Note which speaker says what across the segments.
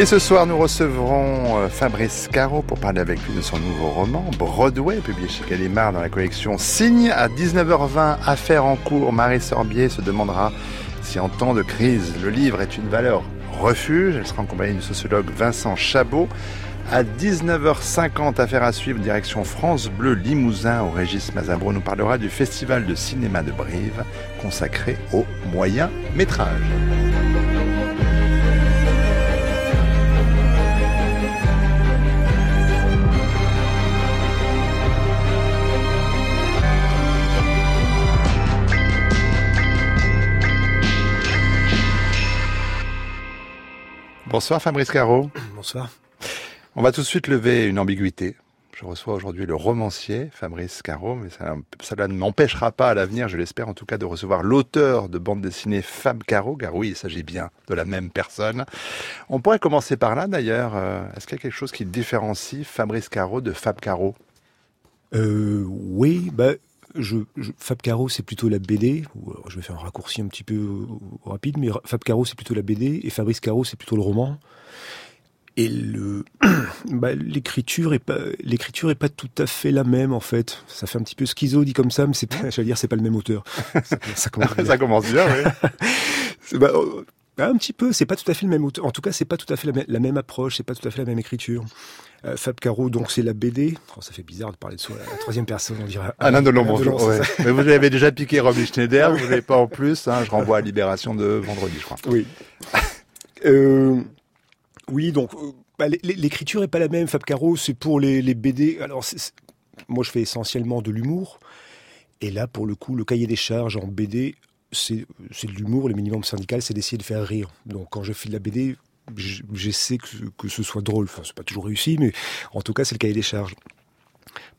Speaker 1: Et ce soir, nous recevrons euh, Fabrice Caro pour parler avec lui de son nouveau roman, Broadway, publié chez Gallimard dans la collection Signe. À 19h20, affaire en cours, Marie Sorbier se demandera si en temps de crise, le livre est une valeur refuge. Elle sera en compagnie du sociologue Vincent Chabot. À 19h50, affaire à suivre, direction France Bleu Limousin, au Régis Mazabro nous parlera du Festival de cinéma de Brive, consacré au moyen métrage. Bonsoir Fabrice Caro.
Speaker 2: Bonsoir.
Speaker 1: On va tout de suite lever une ambiguïté. Je reçois aujourd'hui le romancier Fabrice Caro, mais ça, cela ne m'empêchera pas à l'avenir, je l'espère en tout cas, de recevoir l'auteur de bande dessinée Fab Caro, car oui, il s'agit bien de la même personne. On pourrait commencer par là d'ailleurs. Euh, est-ce qu'il y a quelque chose qui différencie Fabrice Caro de Fab Caro?
Speaker 2: Euh, Oui, bah, je, Fab Caro, c'est plutôt la BD. je vais faire un raccourci un petit peu euh, rapide, mais Fab Caro, c'est plutôt la BD, et Fabrice Caro, c'est plutôt le roman. Et le, bah, l'écriture est pas, l'écriture est pas tout à fait la même en fait. Ça fait un petit peu schizo dit comme ça, mais c'est pas, j'allais dire, c'est pas le même auteur.
Speaker 1: Ça, commence bien. ça commence bien, oui.
Speaker 2: bah, un petit peu, c'est pas tout à fait le même. En tout cas, c'est pas tout à fait la, même approche, c'est pas tout à fait la même écriture. Euh, Fab Caro, donc c'est la BD. Oh, ça fait bizarre de parler de soi la, troisième personne, on dirait.
Speaker 1: Alain Delon, bonjour. Ouais. Mais vous avez déjà piqué Romy Schneider, vous n'avez pas en plus. Hein, je renvoie à Libération de vendredi, je crois.
Speaker 2: Oui. euh, oui, donc euh, bah, l'écriture est pas la même. Fab Caro, c'est pour les, les BD. Alors, moi, je fais essentiellement de l'humour. Et là, pour le coup, le cahier des charges en BD, c'est de l'humour. Le minimum syndical, c'est d'essayer de faire rire. Donc, quand je fais de la BD, j'essaie que, que ce soit drôle. Enfin, c'est pas toujours réussi, mais en tout cas, c'est le cahier des charges.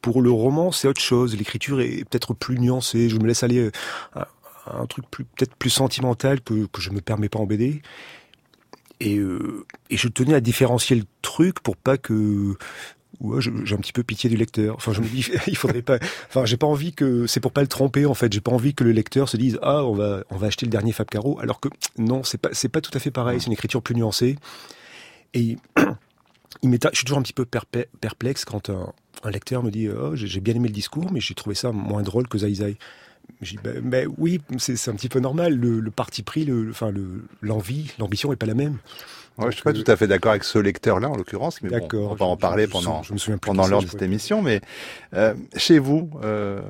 Speaker 2: Pour le roman, c'est autre chose. L'écriture est peut-être plus nuancée. Je me laisse aller à un truc peut-être plus sentimental que, que je me permets pas en BD. Et, euh, et je tenais à différencier le truc pour pas que ouais, j'ai un petit peu pitié du lecteur. Enfin, je me dis, il faudrait pas. Enfin, j'ai pas envie que. C'est pour pas le tromper en fait. J'ai pas envie que le lecteur se dise ah on va on va acheter le dernier Fab Caro. Alors que non, c'est pas c'est pas tout à fait pareil. C'est une écriture plus nuancée. Et il. Je suis toujours un petit peu perplexe quand un, un lecteur me dit oh j'ai bien aimé le discours, mais j'ai trouvé ça moins drôle que Zai Zai. Je dis, ben, ben oui, c'est un petit peu normal. Le, le parti pris, le, enfin, l'envie, l'ambition est pas la même.
Speaker 1: Ouais, je suis pas tout à fait d'accord avec ce lecteur-là, en l'occurrence, mais bon, on va en parler pendant, je me souviens pendant l'heure de cette émission. Mais euh, chez vous, euh,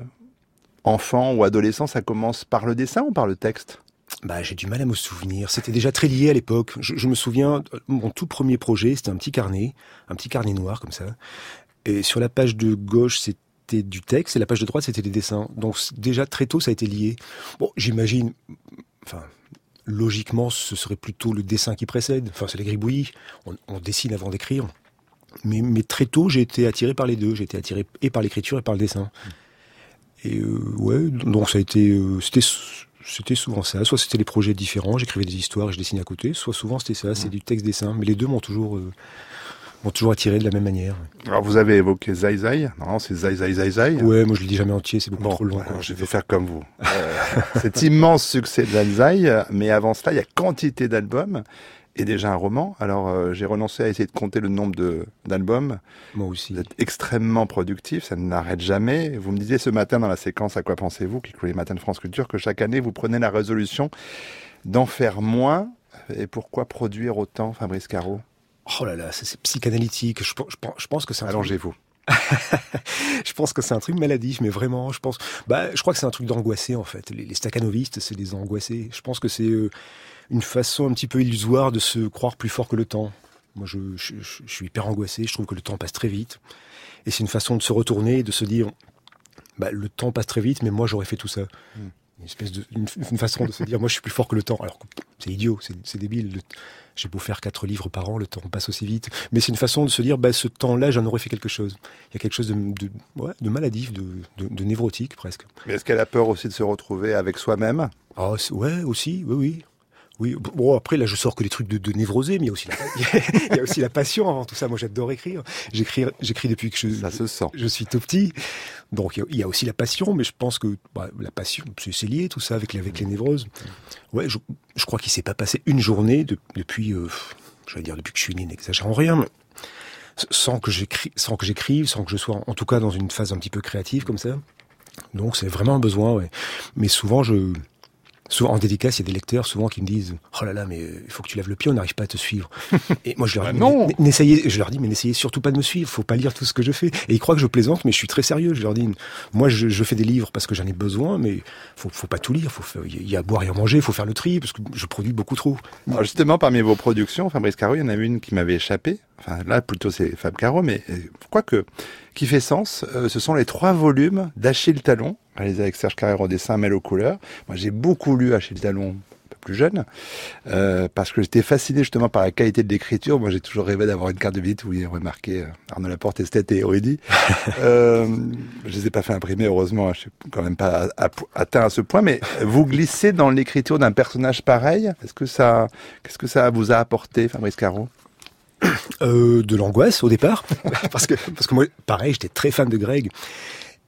Speaker 1: enfant ou adolescent, ça commence par le dessin ou par le texte?
Speaker 2: Bah, j'ai du mal à me souvenir. C'était déjà très lié à l'époque. Je, je, me souviens, mon tout premier projet, c'était un petit carnet, un petit carnet noir comme ça. Et sur la page de gauche, c'était du texte, et la page de droite, c'était des dessins. Donc déjà très tôt, ça a été lié. Bon, j'imagine, enfin, logiquement, ce serait plutôt le dessin qui précède. Enfin, c'est les gribouillis. On, dessine avant d'écrire. Mais, mais, très tôt, j'ai été attiré par les deux. J'ai été attiré et par l'écriture et par le dessin. Et euh, ouais, donc ça a été, euh, c'était, c'était souvent ça. Soit c'était des projets différents, j'écrivais des histoires et je dessinais à côté. Soit souvent c'était ça, c'est du texte-dessin. Mais les deux m'ont toujours euh, m'ont toujours attiré de la même manière.
Speaker 1: Alors vous avez évoqué Zai Zai, non c'est Zai Zai Zai Zai.
Speaker 2: Ouais, moi je le dis jamais entier, c'est beaucoup trop long.
Speaker 1: je vais faire comme vous. euh, cet immense succès de Zai Zai, mais avant cela, il y a quantité d'albums et déjà un roman. Alors euh, j'ai renoncé à essayer de compter le nombre d'albums.
Speaker 2: Moi aussi.
Speaker 1: Vous êtes extrêmement productif, ça n'arrête jamais. Vous me disiez ce matin dans la séquence À quoi pensez-vous, qui clôt les matins de France Culture, que chaque année vous prenez la résolution d'en faire moins. Et pourquoi produire autant, Fabrice Caro?
Speaker 2: Oh là là, c'est psychanalytique. Je, je, je, pense que c'est un
Speaker 1: Allongez-vous.
Speaker 2: je pense que c'est un truc maladif, mais vraiment, je pense. Bah, je crois que c'est un truc d'angoissé en fait. Les, les staccanovistes, c'est des angoissés. Je pense que c'est euh, une façon un petit peu illusoire de se croire plus fort que le temps. Moi, je, je, je, suis hyper angoissé. Je trouve que le temps passe très vite, et c'est une façon de se retourner et de se dire, bah, le temps passe très vite, mais moi, j'aurais fait tout ça. Mm. une espèce de une, façon de se dire moi je suis plus fort que le temps alors c'est idiot c'est débile j'ai beau faire quatre livres par an le temps passe aussi vite. Mais c'est une façon de se dire bah ce temps-là j'en aurais fait quelque chose. Il y a quelque chose de de, ouais, de maladif de, névrotique presque.
Speaker 1: Mais est-ce qu'elle a peur aussi de se retrouver avec soi-même?
Speaker 2: Ah ouais aussi oui oui oui, bon après là je sors que des trucs de, de névrosé, mais il y a aussi la, il y a aussi la passion avant tout ça. Moi j'adore écrire. J'écris, j'écris depuis que je,
Speaker 1: ça se sent.
Speaker 2: je suis tout petit. Donc il y a aussi la passion, mais je pense que bah, la passion c'est lié tout ça avec avec les névroses. Ouais, je, je crois qu'il s'est pas passé une journée de, depuis, euh, je vais dire depuis que je suis né, n'exagérons rien, mais sans que j'écris, sans que j'écrive, sans que je sois en tout cas dans une phase un petit peu créative comme ça. Donc c'est vraiment un besoin, ouais. Mais souvent je souvent en dédicace, il y a des lecteurs souvent qui me disent "Oh là là, mais il faut que tu lèves le pied, on n'arrive pas à te suivre." Et moi je leur
Speaker 1: bah
Speaker 2: dis
Speaker 1: non.
Speaker 2: "N'essayez, je leur dis mais n'essayez surtout pas de me suivre, faut pas lire tout ce que je fais." Et ils croient que je plaisante, mais je suis très sérieux. Je leur dis "Moi je, je fais des livres parce que j'en ai besoin, mais faut faut pas tout lire, il y a à boire et à manger, il faut faire le tri parce que je produis beaucoup trop."
Speaker 1: Alors justement parmi vos productions, Fabrice Caro, il y en a une qui m'avait échappé. Enfin là plutôt c'est Fab Caro, mais quoi que qui fait sens, euh, ce sont les trois volumes d'Achille Talon, réalisé avec Serge Carrère au dessin, Mel aux couleurs. Moi, j'ai beaucoup lu Achille Talon un peu plus jeune, euh, parce que j'étais fasciné justement par la qualité de l'écriture. Moi, j'ai toujours rêvé d'avoir une carte de visite où il y aurait marqué euh, Arnaud Laporte, esthète et érudit. euh, je les ai pas fait imprimer, heureusement. Je suis quand même pas atteint à ce point, mais vous glissez dans l'écriture d'un personnage pareil. Est-ce que ça, qu'est-ce que ça vous a apporté, Fabrice Caro?
Speaker 2: euh, de l'angoisse au départ, parce que parce que moi, pareil, j'étais très fan de Greg.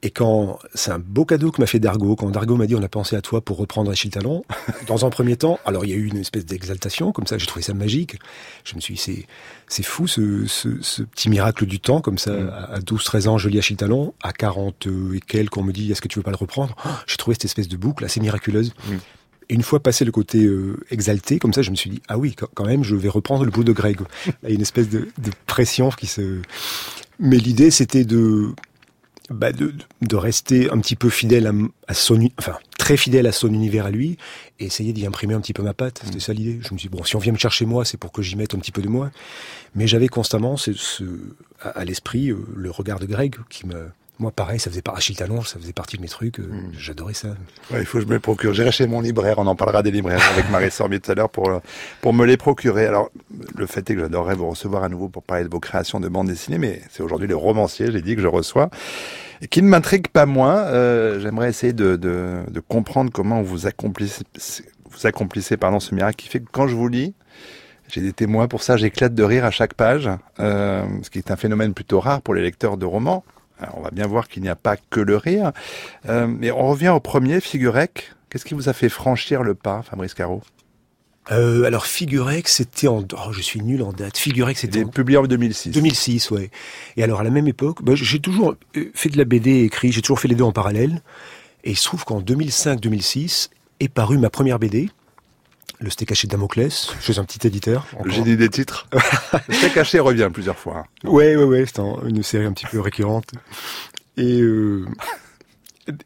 Speaker 2: Et quand c'est un beau cadeau que m'a fait Dargo, quand Dargo m'a dit on a pensé à toi pour reprendre Achille Talon, dans un premier temps, alors il y a eu une espèce d'exaltation comme ça, j'ai trouvé ça magique. Je me suis dit c'est c'est fou ce, ce, ce, petit miracle du temps comme ça. Mm. À 12-13 ans, je lis Achille Talon, à 40 et quelques, on me dit est-ce que tu veux pas le reprendre? J'ai trouvé cette espèce de boucle assez miraculeuse. Mm. Et une fois passé le côté euh, exalté, comme ça, je me suis dit ah oui, quand même, je vais reprendre le bout de Greg. Il y a une espèce de, de pression qui se. Mais l'idée, c'était de, bah de, de rester un petit peu fidèle à, à, son, enfin très fidèle à son univers à lui, et essayer d'y imprimer un petit peu ma patte. C'était ça l'idée. Je me suis dit, bon, si on vient me chercher moi, c'est pour que j'y mette un petit peu de moi. Mais j'avais constamment ce, ce à, à l'esprit euh, le regard de Greg qui me moi, pareil, ça faisait Achille Talon, ça faisait partie de mes trucs. Euh, mmh. J'adorais ça.
Speaker 1: Ouais, il faut que je me les procure. J'irai chez mon libraire. On en parlera des libraires avec Marie Sorbier tout à l'heure pour pour me les procurer. Alors, le fait est que j'adorerais vous recevoir à nouveau pour parler de vos créations de bande dessinée, mais c'est aujourd'hui le romancier, j'ai dit que je reçois, et qui ne m'intrigue pas moins. Euh, J'aimerais essayer de, de, de, comprendre comment vous accomplissez, vous accomplissez pardon, ce miracle qui fait que quand je vous lis, j'ai des témoins pour ça, j'éclate de rire à chaque page, euh, ce qui est un phénomène plutôt rare pour les lecteurs de romans. Alors, on va bien voir qu'il n'y a pas que le rire. Euh, mais on revient au premier, Figurec. Qu'est-ce qui vous a fait franchir le pas, Fabrice Caro?
Speaker 2: Euh, alors Figurec, c'était en, oh, je suis nul en date. Figurec, c'était
Speaker 1: en... publié en 2006.
Speaker 2: 2006, ouais. Et alors à la même époque, bah, j'ai toujours fait de la BD écrit, j'ai toujours fait les deux en parallèle. Et il se trouve qu'en 2005-2006 est parue ma première BD, le steak haché de Damoclès, chez un petit éditeur.
Speaker 1: Le génie des titres. le steak haché revient plusieurs fois.
Speaker 2: Ouais, ouais, ouais, c'est une série un petit peu récurrente. Et, euh,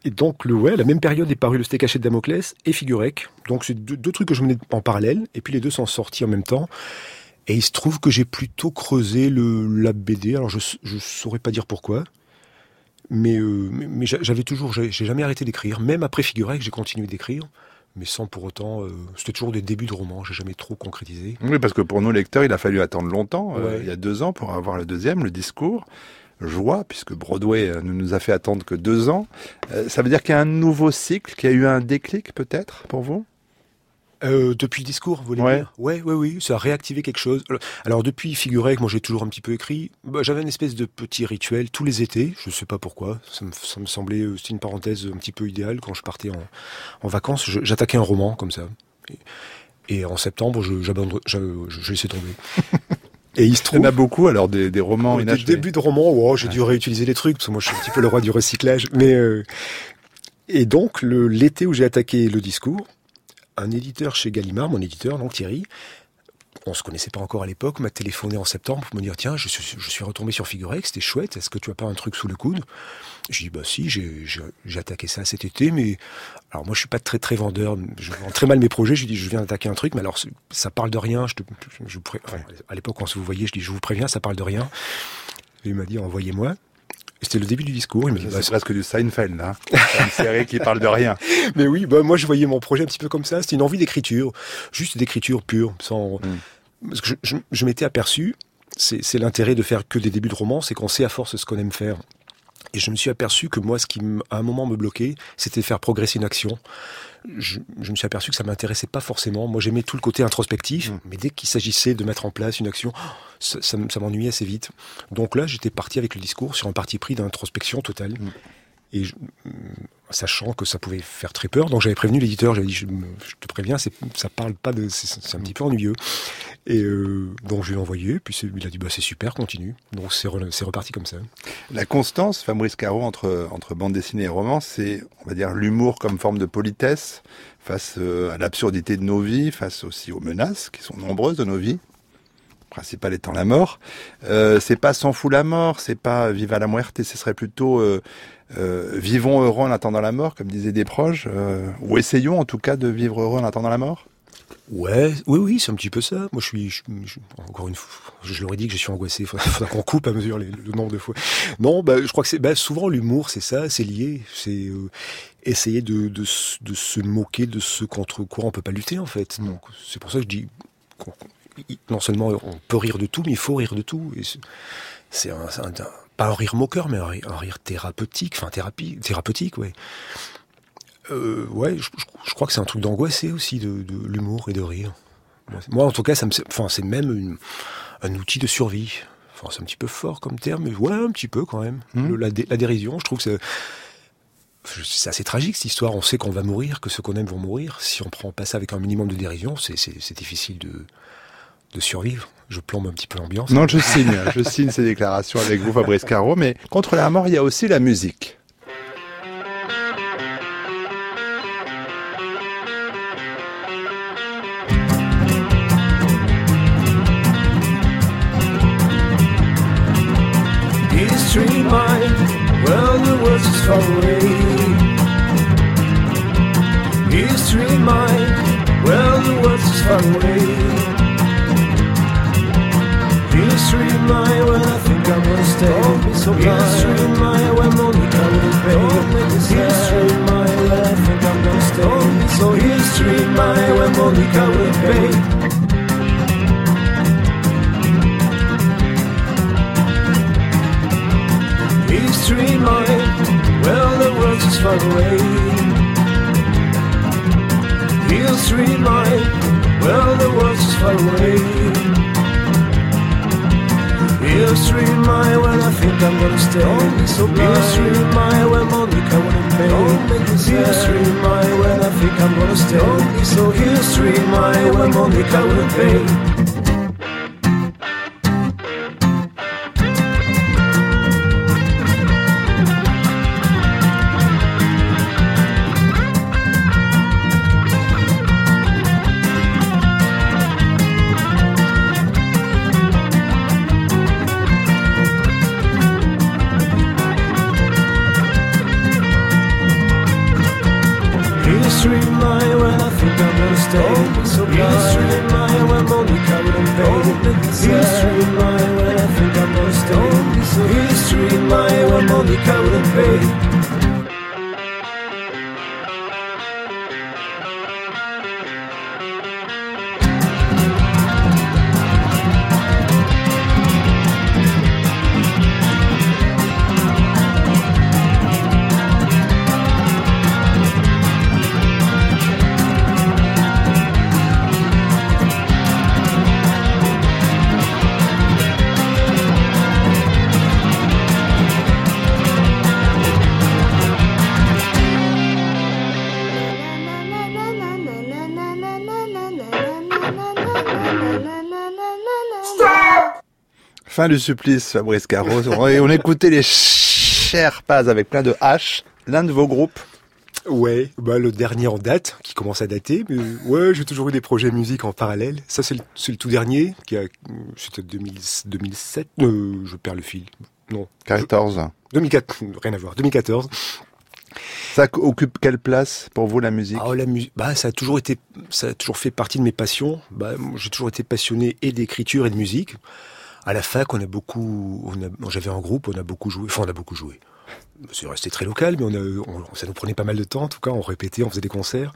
Speaker 2: et donc, le, ouais, la même période est paru le steak haché de Damoclès et Figurec. Donc, c'est deux, deux, trucs que je menais en parallèle, et puis les deux sont sortis en même temps. Et il se trouve que j'ai plutôt creusé le, la BD. Alors, je, je saurais pas dire pourquoi. Mais, euh, mais j'avais toujours, j'ai jamais arrêté d'écrire. Même après Figurec, j'ai continué d'écrire mais sans pour autant. Euh, c'était toujours des débuts de romans, j'ai jamais trop concrétisé.
Speaker 1: Oui, parce que pour nos lecteurs, il a fallu attendre longtemps, ouais. euh, il y a deux ans, pour avoir le deuxième, le discours. Joie, puisque Broadway euh, ne nous a fait attendre que deux ans. Euh, ça veut dire qu'il y a un nouveau cycle, qu'il y a eu un déclic peut-être pour vous?
Speaker 2: Euh, depuis le discours, vous voulez
Speaker 1: ouais.
Speaker 2: dire? Ouais, ouais, oui, ça a réactivé quelque chose. Alors depuis, figurez que moi j'ai toujours un petit peu écrit. Bah, J'avais une espèce de petit rituel tous les étés. Je sais pas pourquoi. Ça me, ça me semblait, c'était une parenthèse un petit peu idéale quand je partais en, en vacances. J'attaquais un roman comme ça. Et, et en septembre, je, je, je laissais tomber.
Speaker 1: Et il se trouve. Il y en a beaucoup, alors, des, des romans
Speaker 2: Des débuts de romans, oh, j'ai ouais. dû réutiliser les trucs, parce que moi, je suis un petit peu le roi du recyclage. Mais, euh... Et donc, l'été où j'ai attaqué le discours, un éditeur chez Gallimard, mon éditeur, donc Thierry, on se connaissait pas encore à l'époque, m'a téléphoné en septembre pour me dire tiens, je suis, retombé sur Figurex, c'était chouette, est-ce que tu as pas un truc sous le coude? J'ai dit bah si, j'ai attaqué ça cet été, mais alors moi je suis pas très très vendeur, je vends très mal mes projets, je dis je viens d'attaquer un truc, mais alors ça parle de rien, je te, je, à l'époque quand vous voyez, je dis je vous préviens, ça parle de rien. Et il m'a dit envoyez-moi. C'était le début du discours. Il me bah,
Speaker 1: c'est presque du Seinfeld, là. une série qui parle de rien.
Speaker 2: Mais oui, bah, moi, je voyais mon projet un petit peu comme ça. C'était une envie d'écriture, juste d'écriture pure, sans. Mm. Parce que je, je m'étais aperçu, c'est l'intérêt de faire que des débuts de romans, c'est qu'on sait à force ce qu'on aime faire. Et je me suis aperçu que moi, ce qui à un moment me bloquait, c'était faire progresser une action. Je, me suis aperçu que ça m'intéressait pas forcément. Moi, j'aimais tout le côté introspectif, mmh. mais dès qu'il s'agissait de mettre en place une action, ça, ça, m'ennuyait assez vite. Donc là, j'étais parti avec le discours sur un parti pris d'introspection totale. Mmh. Et sachant que ça pouvait faire très peur. Donc j'avais prévenu l'éditeur, j'avais dit je, te préviens, ça parle pas de, c'est, un petit peu ennuyeux. Et euh, donc je lui ai envoyé, puis il a dit bah c'est super, continue. Donc c'est, reparti comme ça.
Speaker 1: La constance, Fabrice Caro entre entre bande dessinée et roman, c'est on va dire l'humour comme forme de politesse face euh, à l'absurdité de nos vies, face aussi aux menaces qui sont nombreuses de nos vies principal étant la mort. Euh, c'est pas s'en fout la mort, c'est pas viva la muerte, ce serait plutôt euh, euh, vivons heureux en attendant la mort, comme disaient des proches, euh, ou essayons en tout cas de vivre heureux en attendant la mort.
Speaker 2: Ouais, oui, oui, c'est un petit peu ça. Moi, je suis, je, encore une fois, je leur ai dit que je suis angoissé. Il faudra, qu'on coupe à mesure le nombre de fois. Non, bah, je crois que c'est, bah, souvent l'humour, c'est ça, c'est lié. C'est euh, essayer de, se moquer de ce contre quoi on peut pas lutter en fait. Donc, c'est pour ça que je dis, non seulement on peut rire de tout, mais il faut rire de tout. C'est un, pas un rire moqueur, mais un rire, thérapeutique, enfin thérapie, thérapeutique, ouais. Euh, ouais, je, crois que c'est un truc d'angoissé aussi, de, l'humour et de rire. Moi, en tout cas, ça me, enfin, c'est même un outil de survie. Enfin, c'est un petit peu fort comme terme, mais ouais, un petit peu quand même. Mmh. la, dérision, je trouve que c'est assez tragique cette histoire. On sait qu'on va mourir, que ceux qu'on aime vont mourir. Si on prend pas ça avec un minimum de dérision, c'est difficile de, de survivre. Je plombe un petit peu l'ambiance.
Speaker 1: Non, je signe, je signe ces déclarations avec vous, Fabrice Caro. Mais contre la mort, il y a aussi la musique. History mind, well the world is far away. History mind, well the world is far away. History my when I think I'm gonna stay. Don't be so blind. History my when Monica will pay. Don't make me sad. History my when I think I'm gonna stay. Don't be so history my when Monica will pay. History mine, well the world's is far away. History mine, well the world's is far away. He'll stream my when I think I'm gonna stay. Don't be so blind. He'll stream my when Monica wouldn't pay. Don't make me sad. He'll stream my when I think I'm gonna stay. Don't be so. He'll stream my when Monica wouldn't pay. Fin du supplice, Fabrice Caro. on écoutait les chers pas avec plein de H. L'un de vos groupes
Speaker 2: Ouais, bah le dernier en date, qui commence à dater, mais ouais, j'ai toujours eu des projets musique en parallèle. Ça, c'est le, le, tout dernier, qui a, c'était 2007, euh, je perds le fil. Non.
Speaker 1: 14.
Speaker 2: 2004, rien à voir, 2014.
Speaker 1: Ça occupe quelle place pour vous la musique?
Speaker 2: Ah, la musique, bah ça a toujours été, ça a toujours fait partie de mes passions. Bah, j'ai toujours été passionné et d'écriture et de musique. À la fac, on a beaucoup, j'avais un groupe, on a beaucoup joué, enfin on a beaucoup joué. C'est resté très local, mais on a, ça nous prenait pas mal de temps. En tout cas, on répétait, on faisait des concerts.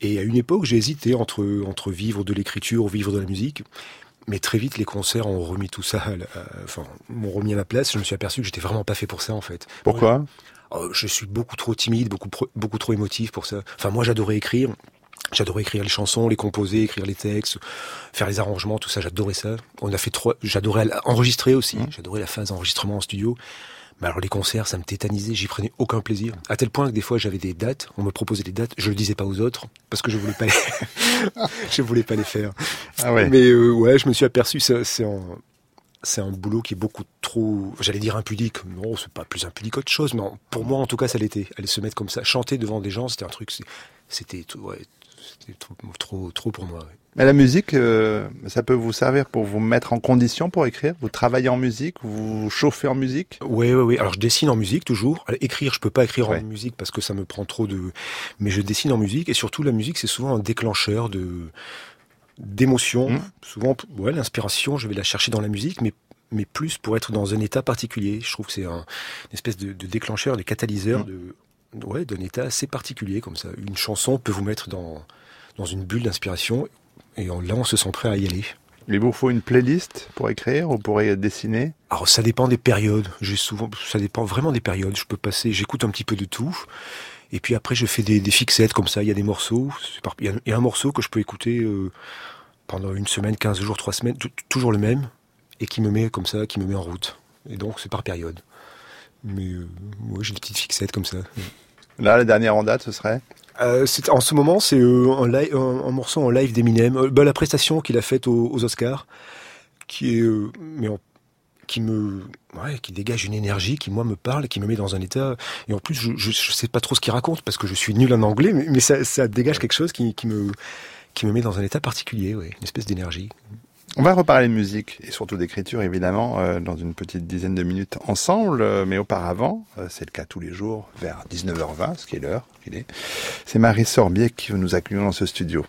Speaker 2: Et à une époque, j'ai hésité entre entre vivre de l'écriture ou vivre de la musique. Mais très vite, les concerts ont remis tout ça, enfin, m'ont remis à ma place. Je me suis aperçu que j'étais vraiment pas fait pour ça, en fait.
Speaker 1: Pourquoi?
Speaker 2: Oh, Je suis beaucoup trop timide, beaucoup, beaucoup trop émotif pour ça. Enfin, moi, j'adorais écrire. J'adorais écrire les chansons, les composer, écrire les textes, faire les arrangements, tout ça. J'adorais ça. On a fait trois. J'adorais enregistrer aussi. Mmh. J'adorais la phase d'enregistrement en studio. Mais alors les concerts, ça me tétanisait, j'y prenais aucun plaisir. À tel point que des fois j'avais des dates, on me proposait des dates, je le disais pas aux autres parce que je voulais pas les, je voulais pas les faire.
Speaker 1: Ah ouais.
Speaker 2: Mais euh, ouais, je me suis aperçu, c'est un, c'est un boulot qui est beaucoup trop, j'allais dire impudique. Non, c'est pas plus impudique qu'autre chose, mais pour moi en tout cas ça l'était. Aller se mettre comme ça, chanter devant des gens, c'était un truc, c'était ouais, c'était trop, trop, trop pour moi.
Speaker 1: Mais la musique, euh, ça peut vous servir pour vous mettre en condition pour écrire? Vous travaillez en musique? Vous vous chauffez en musique?
Speaker 2: Oui, oui, oui. Alors je dessine en musique toujours. écrire, je peux pas écrire en musique parce que ça me prend trop de... Mais je dessine en musique et surtout la musique, c'est souvent un déclencheur de d'émotions. Mmh. Souvent, ouais, l'inspiration, je vais la chercher dans la musique, mais mais plus pour être dans un état particulier. Je trouve que c'est un, une espèce de, de déclencheur, de catalyseur mmh. de ouais, d'un état assez particulier comme ça. Une chanson peut vous mettre dans dans une bulle d'inspiration et là, on se sent prêt à y aller.
Speaker 1: Il vous faut une playlist pour écrire ou pour dessiner
Speaker 2: Alors ça dépend des périodes. J'ai souvent, ça dépend vraiment des périodes. Je peux passer, j'écoute un petit peu de tout, et puis après je fais des, fixettes comme ça. Il y a des morceaux. Il y a un morceau que je peux écouter euh, pendant une semaine, 15 jours, 3 semaines, toujours le même, et qui me met comme ça, qui me met en route. Et donc c'est par période. Mais euh, j'ai des petites fixettes comme ça.
Speaker 1: Là, la dernière en date, ce serait
Speaker 2: euh, en ce moment, c'est euh, un, un, morceau en live d'Eminem. Euh, bah, la prestation qu'il a faite aux, Oscars, qui est, mais qui me, ouais, qui dégage une énergie qui moi me parle, qui me met dans un état. Et en plus, je, je sais pas trop ce qu'il raconte parce que je suis nul en anglais, mais, mais ça, ça, dégage quelque chose qui, qui, me, qui me met dans un état particulier, ouais, une espèce d'énergie.
Speaker 1: On va reparler de musique et surtout d'écriture évidemment euh, dans une petite dizaine de minutes ensemble, euh, mais auparavant, euh, c'est le cas tous les jours vers 19h20, ce qui est l'heure qu'il est. C'est Marie Sorbier qui nous accueille dans ce studio.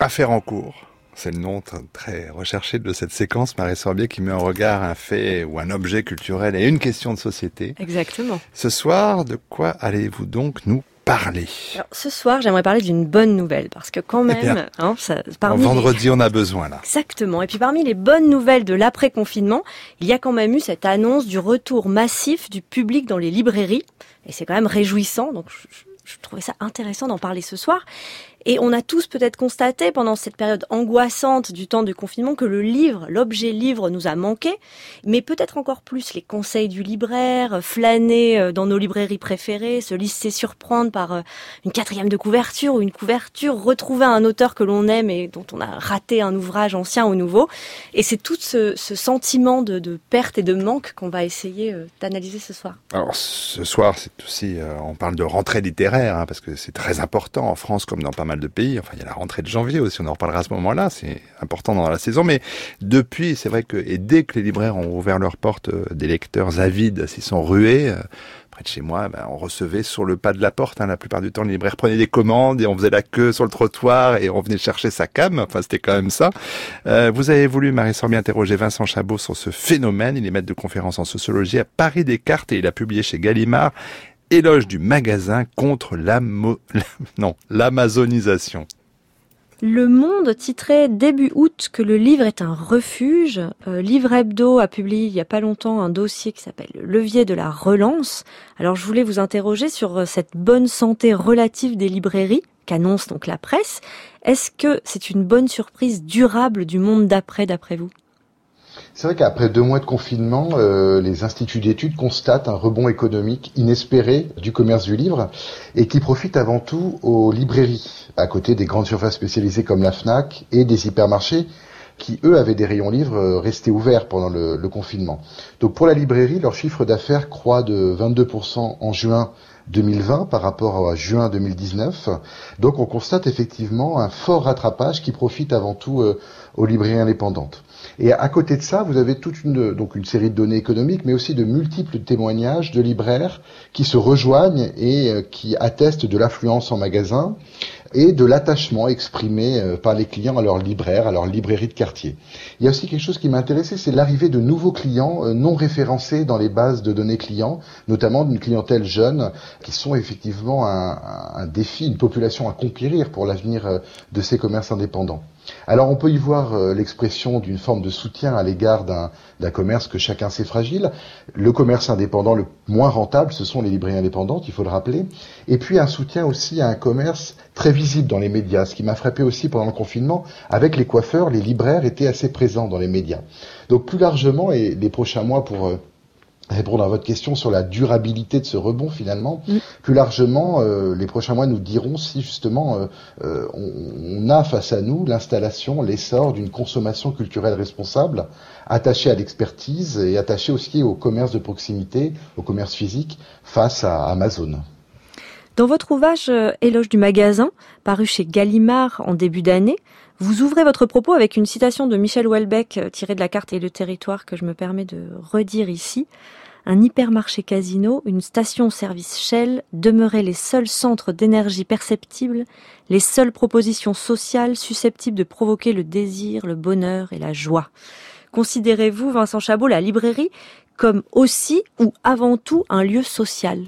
Speaker 1: Affaire en cours. C'est le nom très recherché de cette séquence, Marie Sorbier, qui met en regard un fait ou un objet culturel et une question de société.
Speaker 3: Exactement.
Speaker 1: Ce soir, de quoi allez-vous donc nous parler?
Speaker 3: Alors, Ce soir, j'aimerais parler d'une bonne nouvelle, parce que quand eh même...
Speaker 1: hein, ça, parmi vendredi, on a besoin là.
Speaker 3: Exactement. Et puis parmi les bonnes nouvelles de l'après-confinement, il y a quand même eu cette annonce du retour massif du public dans les librairies. Et c'est quand même réjouissant, donc je, je trouvais ça intéressant d'en parler ce soir. Et on a tous peut-être constaté pendant cette période angoissante du temps de confinement que le livre, l'objet livre nous a manqué, mais peut-être encore plus les conseils du libraire, flâner euh, dans nos librairies préférées, se laisser surprendre par euh, une quatrième de couverture ou une couverture, retrouver un auteur que l'on aime et dont on a raté un ouvrage ancien ou nouveau. Et c'est tout ce, sentiment de, perte et de manque qu'on va essayer euh, d'analyser ce soir.
Speaker 1: Alors ce soir, c'est aussi, on parle de rentrée littéraire, hein, parce que c'est très important en France comme dans pas mal de pays. Enfin, il y a la rentrée de janvier aussi, on en reparlera à ce moment-là, c'est important dans la saison. Mais depuis, c'est vrai que, et dès que les libraires ont ouvert leurs portes, euh, des lecteurs avides s'y sont rués. Euh, près de chez moi, ben, on recevait sur le pas de la porte. Hein, la plupart du temps, les libraires prenaient des commandes et on faisait la queue sur le trottoir et on venait chercher sa cam. Enfin, c'était quand même ça. Euh, vous avez voulu, Marie Sorbier, interroger Vincent Chabot sur ce phénomène. Il est maître de conférence en sociologie à Paris Descartes et il a publié chez Gallimard éloge du magasin contre l'amazonisation.
Speaker 3: Le Monde titrait début août que le livre est un refuge. Euh, livre Hebdo a publié il y a pas longtemps un dossier qui s'appelle Levier de la relance. Alors je voulais vous interroger sur euh, cette bonne santé relative des librairies qu'annonce donc la presse. Est-ce que c'est une bonne surprise durable du monde d'après d'après vous?
Speaker 4: C'est vrai qu'après deux mois de confinement, euh, les instituts d'études constatent un rebond économique inespéré du commerce du livre et qui profite avant tout aux librairies, à côté des grandes surfaces spécialisées comme la FNAC et des hypermarchés qui eux avaient des rayons livres restés ouverts pendant le, le confinement. Donc pour la librairie, leur chiffre d'affaires croît de 22% en juin 2020 par rapport à juin 2019. Donc on constate effectivement un fort rattrapage qui profite avant tout aux librairies indépendantes. Et à côté de ça, vous avez toute une, donc une série de données économiques, mais aussi de multiples témoignages de libraires qui se rejoignent et euh, qui attestent de l'affluence en magasin et de l'attachement exprimé euh, par les clients à leur libraire, à leur librairie de quartier. Il y a aussi quelque chose qui m'a intéressé, c'est l'arrivée de nouveaux clients euh, non référencés dans les bases de données clients, notamment d'une clientèle jeune, qui sont effectivement un, un défi, une population à conquérir pour l'avenir de ces commerces indépendants. Alors on peut y voir euh, l'expression d'une forme de soutien à l'égard d'un commerce que chacun sait fragile. Le commerce indépendant le moins rentable, ce sont les librairies indépendantes, il faut le rappeler. Et puis un soutien aussi à un commerce très visible dans les médias. Ce qui m'a frappé aussi pendant le confinement, avec les coiffeurs, les libraires étaient assez présents dans les médias. Donc plus largement, et les prochains mois pour euh, répondre à votre question sur la durabilité de ce rebond finalement. Mm. Plus largement, euh, les prochains mois nous diront si justement euh, euh, on, a face à nous l'installation, l'essor d'une consommation culturelle responsable, attachée à l'expertise et attachée aussi au commerce de proximité, au commerce physique face à Amazon.
Speaker 3: Dans votre ouvrage Éloge du magasin, paru chez Gallimard en début d'année, vous ouvrez votre propos avec une citation de Michel Houellebecq tirée de la carte et le territoire que je me permets de redire ici un hypermarché casino, une station-service Shell demeuraient les seuls centres d'énergie perceptibles, les seules propositions sociales susceptibles de provoquer le désir, le bonheur et la joie. Considérez-vous, Vincent Chabot, la librairie comme aussi ou avant tout un lieu social?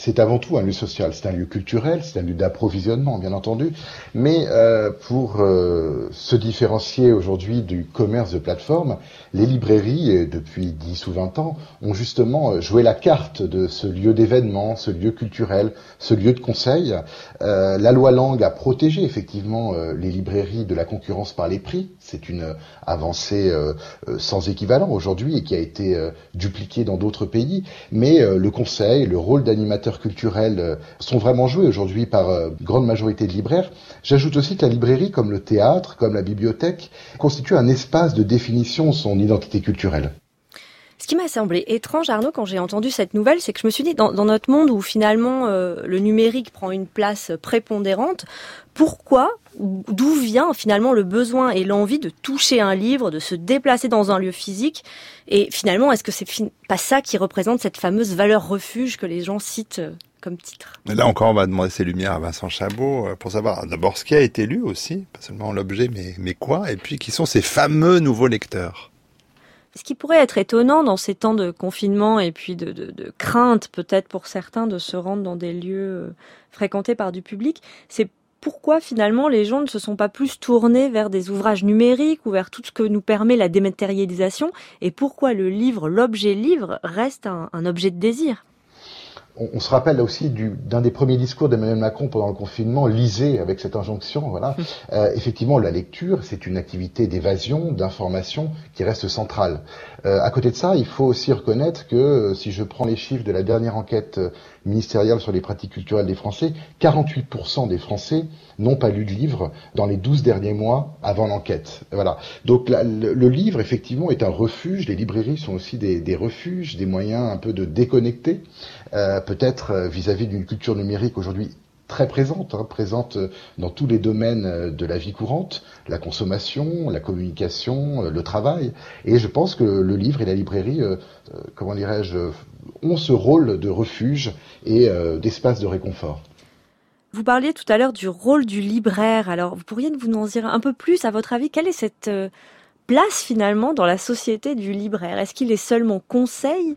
Speaker 4: C'est avant tout un lieu social, c'est un lieu culturel, c'est un lieu d'approvisionnement, bien entendu, mais euh, pour euh, se différencier aujourd'hui du commerce de plateforme, les librairies, depuis 10 ou 20 ans, ont justement euh, joué la carte de ce lieu d'événement, ce lieu culturel, ce lieu de conseil. la loi Langue a protégé effectivement les librairies de la concurrence par les prix, c'est une avancée sans équivalent aujourd'hui et qui a été dupliquée dans d'autres pays, mais le conseil, le rôle d'animateur culturels euh, sont vraiment joués aujourd'hui par euh, une grande majorité de libraires. J'ajoute aussi que la librairie, comme le théâtre, comme la bibliothèque, constitue un espace de définition de son identité culturelle.
Speaker 3: Ce qui m'a semblé étrange, Arnaud, quand j'ai entendu cette nouvelle, c'est que je me suis dit, dans, notre monde où finalement euh, le numérique prend une place prépondérante, pourquoi, d'où vient finalement le besoin et l'envie de toucher un livre, de se déplacer dans un lieu physique Et finalement, est-ce que c'est pas ça qui représente cette fameuse valeur refuge que les gens citent euh, comme titre?
Speaker 1: là encore, on va demander ses lumières à Vincent Chabot euh, pour savoir d'abord ce qui a été lu aussi, pas seulement l'objet, mais, mais quoi, et puis qui sont ces fameux nouveaux lecteurs?
Speaker 3: Ce qui pourrait être étonnant dans ces temps de confinement et puis de, de, crainte peut-être pour certains de se rendre dans des lieux euh, fréquentés par du public, c'est pourquoi finalement les gens ne se sont pas plus tournés vers des ouvrages numériques ou vers tout ce que nous permet la dématérialisation et pourquoi le livre, l'objet livre, reste un objet de désir?
Speaker 4: On, se rappelle là aussi d'un des premiers discours d'Emmanuel Macron pendant le confinement, lisez avec cette injonction. Voilà. Euh, effectivement, la lecture, c'est une activité d'évasion, d'information qui reste centrale. Euh, à côté de ça, il faut aussi reconnaître que euh, si je prends les chiffres de la dernière enquête ministérielle sur les pratiques culturelles des Français, 48% des Français n'ont pas lu de livre dans les 12 derniers mois avant l'enquête. Voilà. Donc le, livre, effectivement, est un refuge. Les librairies sont aussi des, des refuges, des moyens un peu de déconnecter, euh, peut-être euh, vis-à-vis d'une culture numérique aujourd'hui très présente, hein, présente euh, dans tous les domaines de la vie courante, la consommation, la communication, le travail. Et je pense que le livre et la librairie, comment dirais-je, ont ce rôle de refuge et d'espace de réconfort.
Speaker 3: Vous parliez tout à l'heure du rôle du libraire. Alors, vous pourriez vous en dire un peu plus, à votre avis, quelle est cette place finalement dans la société du libraire? Est-ce qu'il est seulement conseil?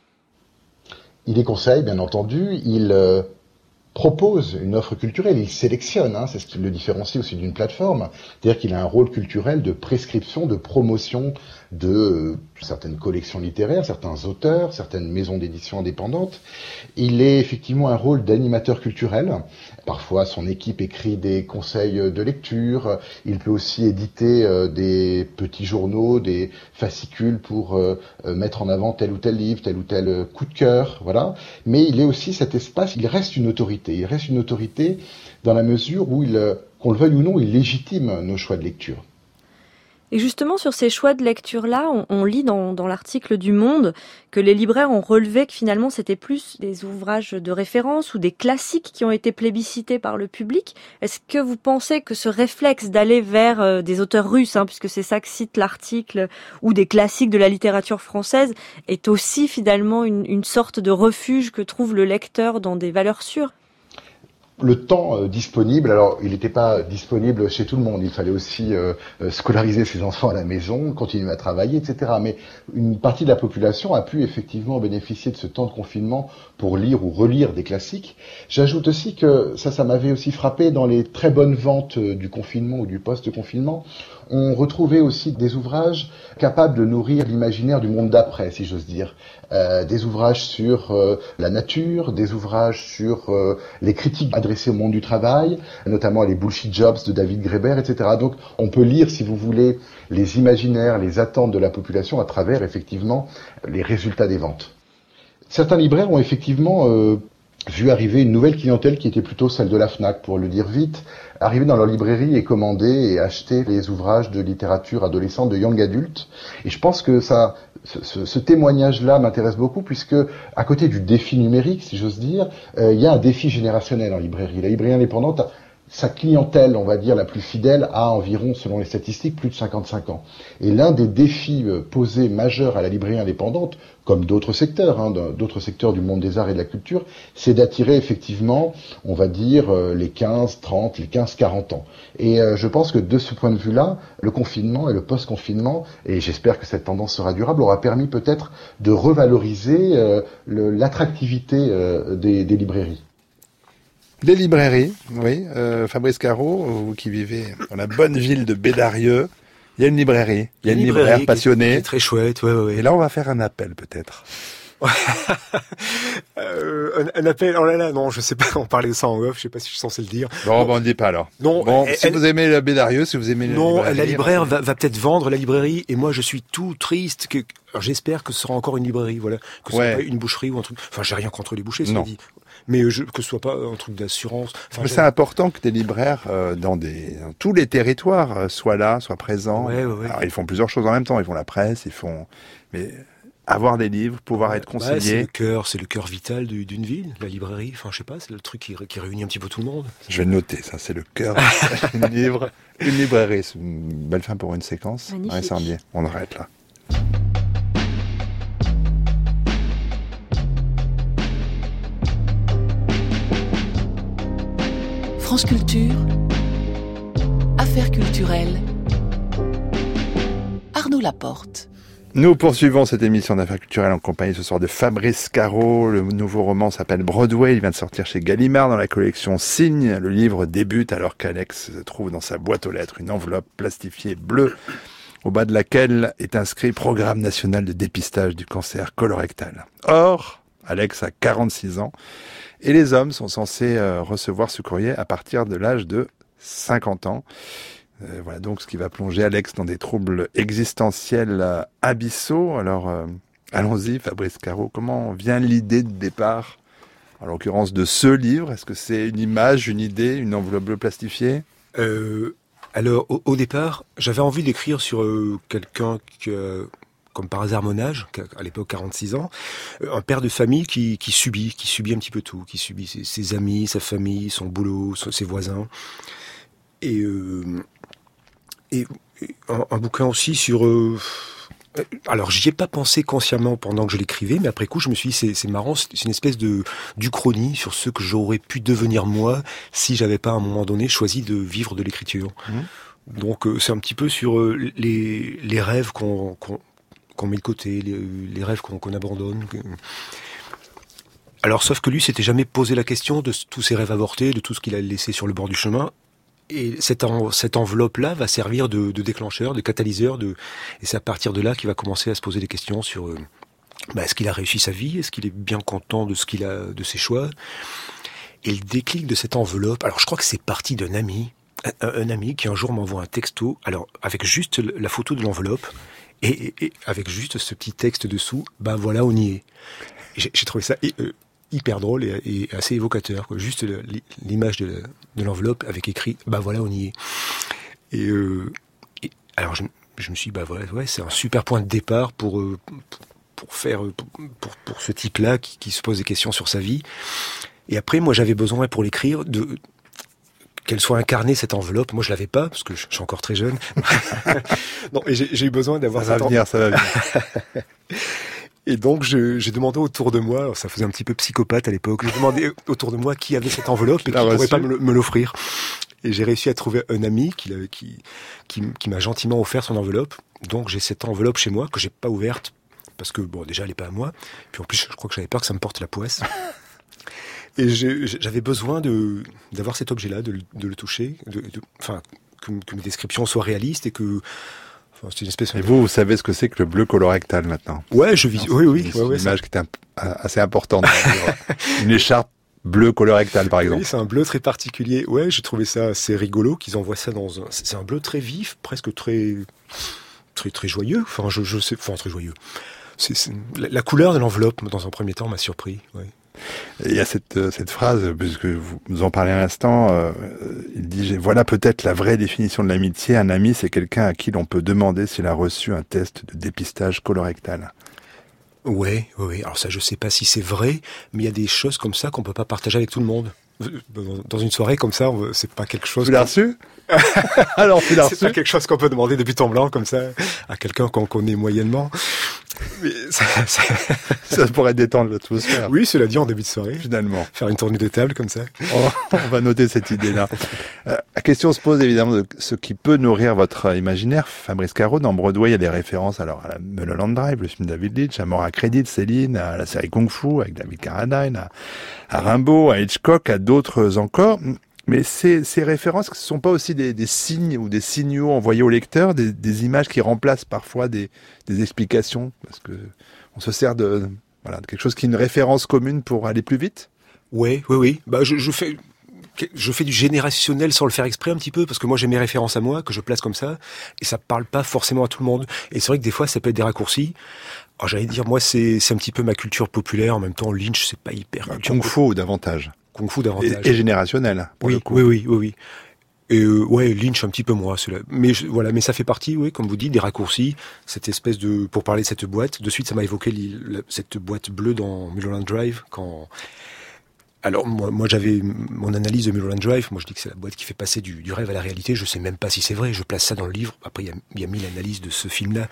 Speaker 4: Il est conseil, bien entendu. Il euh, propose une offre culturelle, il sélectionne, hein, c'est ce qui le différencie aussi d'une plateforme, c'est-à-dire qu'il a un rôle culturel de prescription, de promotion de euh, certaines collections littéraires, certains auteurs, certaines maisons d'édition indépendantes. Il est effectivement un rôle d'animateur culturel. Parfois, son équipe écrit des conseils de lecture. Il peut aussi éditer euh, des petits journaux, des fascicules pour euh, mettre en avant tel ou tel livre, tel ou tel coup de cœur, voilà. Mais il est aussi cet espace, il reste une autorité. Il reste une autorité dans la mesure où il, qu'on le veuille ou non, il légitime nos choix de lecture.
Speaker 3: Et justement, sur ces choix de lecture-là, on, lit dans, l'article du Monde que les libraires ont relevé que finalement, c'était plus des ouvrages de référence ou des classiques qui ont été plébiscités par le public. Est-ce que vous pensez que ce réflexe d'aller vers euh, des auteurs russes, hein, puisque c'est ça que cite l'article, ou des classiques de la littérature française, est aussi finalement une sorte de refuge que trouve le lecteur dans des valeurs sûres?
Speaker 4: Le temps euh, disponible, alors il n'était pas disponible chez tout le monde, il fallait aussi euh, euh, scolariser ses enfants à la maison, continuer à travailler, etc. Mais une partie de la population a pu effectivement bénéficier de ce temps de confinement pour lire ou relire des classiques. J'ajoute aussi que ça, ça m'avait aussi frappé dans les très bonnes ventes du confinement ou du post-confinement on retrouvait aussi des ouvrages capables de nourrir l'imaginaire du monde d'après, si j'ose dire. Euh, des ouvrages sur euh, la nature, des ouvrages sur euh, les critiques adressées au monde du travail, notamment les bullshit jobs de David Graeber, etc. Donc on peut lire, si vous voulez, les imaginaires, les attentes de la population à travers effectivement les résultats des ventes. Certains libraires ont effectivement vu arriver une nouvelle clientèle qui était plutôt celle de la FNAC, pour le dire vite, arriver dans leur librairie et commander et acheter les ouvrages de littérature adolescente de young adult. Et je pense que ça, ce, ce témoignage-là m'intéresse beaucoup puisque, à côté du défi numérique, si j'ose dire, euh, il y a un défi générationnel en librairie. La librairie indépendante sa clientèle, on va dire, la plus fidèle a environ, selon les statistiques, plus de 55 ans. Et l'un des défis euh, posés majeurs à la librairie indépendante, comme d'autres secteurs, hein, d'autres secteurs du monde des arts et de la culture, c'est d'attirer effectivement, on va dire, euh, les 15, 30, les 15, 40 ans. Et euh, je pense que de ce point de vue-là, le confinement et le post-confinement, et j'espère que cette tendance sera durable, aura permis peut-être de revaloriser l'attractivité des, des librairies.
Speaker 1: Des librairies, oui. Euh, Fabrice Caro, vous qui vivez dans la bonne ville de Bédarieux, il y a une librairie. Il y a une, libraire passionnée.
Speaker 2: très chouette, ouais, ouais.
Speaker 1: Et là, on va faire un appel peut-être.
Speaker 2: euh, un, appel, oh là là, non, je sais pas, on parlait de ça en off, je sais pas si je suis censé le dire.
Speaker 1: Non, bon, on ne dit pas alors. Non, bon, si vous aimez la Bédarieux, si vous aimez la
Speaker 2: Non, la libraire va, va peut-être vendre la librairie, et moi je suis tout triste que, j'espère que ce sera encore une librairie, voilà, que ce pas une boucherie ou un truc. Enfin, j'ai rien contre les bouchers, ça dit mais je, que ce soit pas un truc d'assurance.
Speaker 1: Enfin, c'est important que des libraires euh, dans, des, tous les territoires euh, soient là, soient présents.
Speaker 2: Ouais, ouais,
Speaker 1: Alors, ils font plusieurs choses en même temps. Ils font la presse, ils font. Mais avoir des livres, pouvoir être conseillé.
Speaker 2: c'est le cœur, c'est le cœur vital d'une ville, la librairie. Enfin, je sais pas, c'est le truc qui, qui, réunit un petit peu tout le monde.
Speaker 1: Je vais le noter, ça, c'est le cœur d'une livre, une librairie. C'est une belle fin pour une séquence.
Speaker 3: Magnifique.
Speaker 1: On arrête là.
Speaker 5: France Affaires culturelles, Arnaud Laporte.
Speaker 1: Nous poursuivons cette émission d'affaires culturelles en compagnie ce soir de Fabrice Caro. Le nouveau roman s'appelle Broadway. Il vient de sortir chez Gallimard dans la collection Signe. Le livre débute alors qu'Alex trouve dans sa boîte aux lettres une enveloppe plastifiée bleue au bas de laquelle est inscrit Programme national de dépistage du cancer colorectal. Or, Alex a 46 ans et les hommes sont censés euh, recevoir ce courrier à partir de l'âge de 50 ans. Euh, voilà donc ce qui va plonger Alex dans des troubles existentiels euh, abyssaux. Alors allons-y, Fabrice Caro, comment vient l'idée de départ, en l'occurrence de ce livre? Est-ce que c'est une image, une idée, une enveloppe plastifiée?
Speaker 2: Alors, au, départ, j'avais envie d'écrire sur quelqu'un que, comme par hasard mon âge, à l'époque 46 ans, euh, un père de famille qui, qui subit, qui subit un petit peu tout, qui subit ses, amis, sa famille, son boulot, ses voisins. Et, euh, et, un, bouquin aussi sur... Euh, alors j'y ai pas pensé consciemment pendant que je l'écrivais, mais après coup je me suis dit c'est marrant, c'est une espèce de d'uchronie sur ce que j'aurais pu devenir moi si j'avais pas à un moment donné choisi de vivre de l'écriture. Mmh. Donc c'est un petit peu sur les, les rêves qu'on qu'on met de côté, les, rêves qu'on abandonne. Alors, sauf que lui s'était jamais posé la question de tous ses rêves avortés, de tout ce qu'il a laissé sur le bord du chemin. Et cette, enveloppe-là va servir de, déclencheur, de catalyseur, et c'est à partir de là qu'il va commencer à se poser des questions sur euh, bah, est-ce qu'il a réussi sa vie, est-ce qu'il est bien content de ce qu'il a, de ses choix? Et le déclic de cette enveloppe, alors je crois que c'est parti d'un ami, un, ami qui un jour m'envoie un texto, alors avec juste la photo de l'enveloppe, et, avec juste ce petit texte dessous, ben voilà, on y est. J'ai trouvé ça euh, hyper drôle et, assez évocateur. Juste l'image de l'enveloppe avec écrit, ben voilà, on y est. Et, euh, alors, je me suis dit, bah ouais, ouais c'est un super point de départ pour, euh, pour faire, pour, pour, ce type-là qui, qui, se pose des questions sur sa vie. Et après, moi, j'avais besoin pour l'écrire de qu'elle soit incarnée cette enveloppe. Moi, je l'avais pas parce que je suis encore très jeune. non, et j'ai eu besoin d'avoir.
Speaker 1: Ça va venir, ça va venir.
Speaker 2: Et donc j'ai demandé autour de moi, ça faisait un petit peu psychopathe à l'époque, j'ai demandé autour de moi qui avait cette enveloppe et qui ne pourrait pas me l'offrir. Et j'ai réussi à trouver un ami qui, qui, qui, qui m'a gentiment offert son enveloppe. Donc j'ai cette enveloppe chez moi que j'ai pas ouverte parce que bon déjà elle est pas à moi. Puis en plus je crois que j'avais peur que ça me porte la poisse. Et j'avais besoin de d'avoir cet objet-là, de, de, le toucher, de, enfin que, que mes descriptions soient réalistes et que
Speaker 1: une espèce. Et vous, vous savez ce que c'est que le bleu colorectal maintenant
Speaker 2: Ouais, je vis. Oui, oui.
Speaker 1: C'est une image qui était assez importante. une écharpe bleu colorectal, par exemple.
Speaker 2: Oui, c'est un bleu très particulier. Ouais, j'ai trouvé ça assez rigolo qu'ils envoient ça dans un. C'est un bleu très vif, presque très, très, très joyeux. Enfin, je, je sais, enfin, très joyeux. C'est la, couleur de l'enveloppe, dans un premier temps, m'a surpris. Ouais.
Speaker 1: Il y a cette, euh, cette phrase, puisque vous nous en parlez à l'instant, euh, il dit voilà peut-être la vraie définition de l'amitié. Un ami, c'est quelqu'un à qui l'on peut demander s'il a reçu un test de dépistage colorectal.
Speaker 2: Oui, oui. Alors ça, je sais pas si c'est vrai, mais il y a des choses comme ça qu'on peut pas partager avec tout le monde. Dans une soirée comme ça, c'est pas quelque chose.
Speaker 1: Tu l'as reçu
Speaker 2: Alors, tu l'as reçu C'est pas quelque chose qu'on peut demander de but en blanc comme ça à quelqu'un qu'on connaît moyennement.
Speaker 1: Ça, ça, pourrait détendre l'atmosphère.
Speaker 2: Oui, cela dit en début de soirée.
Speaker 1: Finalement.
Speaker 2: Faire une tournée de table comme ça.
Speaker 1: on va noter cette idée-là. Euh, la question se pose évidemment de ce qui peut nourrir votre imaginaire. Fabrice Caro, dans Broadway, il y a des références alors à la Mulholland Drive, le film David Leitch, à Mort à Crédit, Céline, à la série Kung Fu avec David Carradine, à, à Rimbaud, à Hitchcock, à d'autres encore. Mais ces, ces références ne sont pas aussi des, des, signes ou des signaux envoyés au lecteur, des, des images qui remplacent parfois des, des, explications, parce que on se sert de, voilà, de quelque chose qui est une référence commune pour aller plus vite.
Speaker 2: Oui, oui, oui. Bah, je, je fais je fais du générationnel sans le faire exprès un petit peu parce que moi j'ai mes références à moi que je place comme ça et ça parle pas forcément à tout le monde et c'est vrai que des fois ça peut être des raccourcis alors j'allais dire moi c'est c'est un petit peu ma culture populaire en même temps Lynch c'est pas hyper
Speaker 1: bah, Kung Fu davantage
Speaker 2: Kung Fu davantage.
Speaker 1: Et, générationnel, pour
Speaker 2: oui,
Speaker 1: le coup.
Speaker 2: Oui, oui, oui, oui. Et euh, ouais, Lynch un petit peu moins. Cela. Mais voilà, mais ça fait partie, oui, comme vous dites, des raccourcis. Cette espèce de, pour parler de cette boîte, de suite, ça m'a évoqué cette boîte bleue dans Mulholland Drive quand alors moi, moi j'avais mon analyse de Mulholland Drive. Moi je dis que c'est la boîte qui fait passer du, rêve à la réalité. Je sais même pas si c'est vrai. Je place ça dans le livre. Après il y a, y a mille analyses de ce film-là.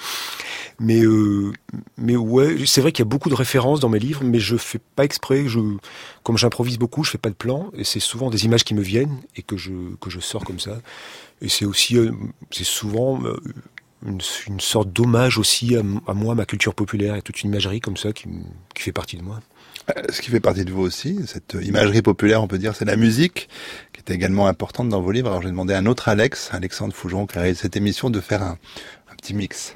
Speaker 2: Mais euh, mais ouais, c'est vrai qu'il y a beaucoup de références dans mes livres, mais je fais pas exprès. Je comme j'improvise beaucoup, je fais pas de plan et c'est souvent des images qui me viennent et que je que je sors comme ça. Et c'est aussi euh, c'est souvent euh, une, sorte d'hommage aussi à, à, moi, ma culture populaire et toute une imagerie comme ça qui, qui fait partie de moi.
Speaker 1: Euh, ce qui fait partie de vous aussi, cette imagerie populaire, on peut dire, c'est la musique, qui est également importante dans vos livres. Alors j'ai demandé à un autre Alex, Alexandre Fougeron, qui a réalisé cette émission, de faire un, un petit mix.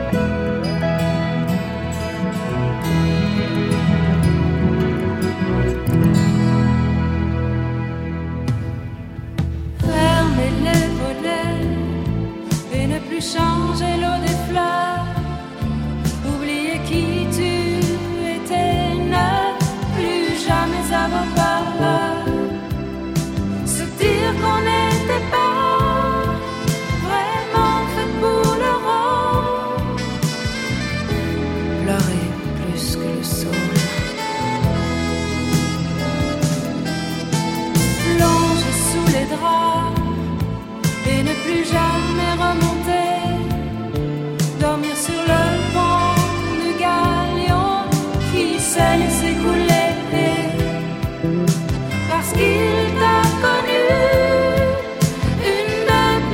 Speaker 6: 上坠落的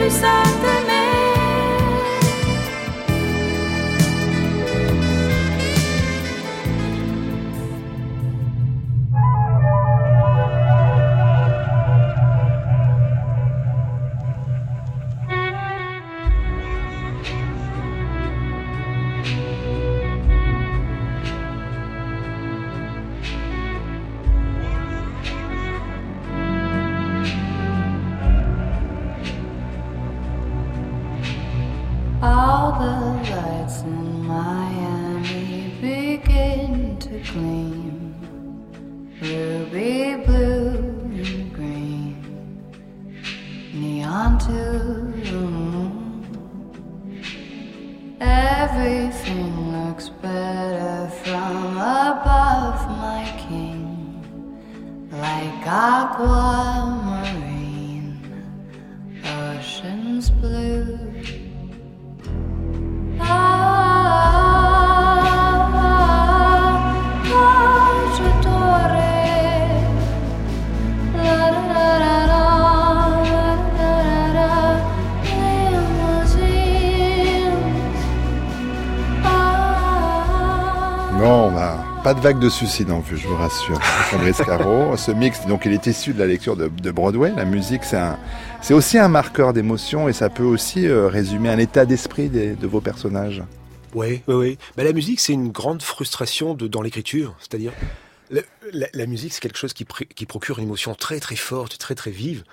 Speaker 6: beside the
Speaker 1: vague de suicide en vue, je vous rassure. Fabrice Caro, ce mix, donc il est issu de la lecture de, Broadway. La musique, c'est aussi un marqueur d'émotion et ça peut aussi euh, résumer un état d'esprit des- de vos personnages.
Speaker 2: Oui, oui, oui. La musique, c'est une grande frustration de, dans l'écriture. C'est-à-dire, la, musique, c'est quelque chose qui, qui procure une émotion très, très forte, très, très vive.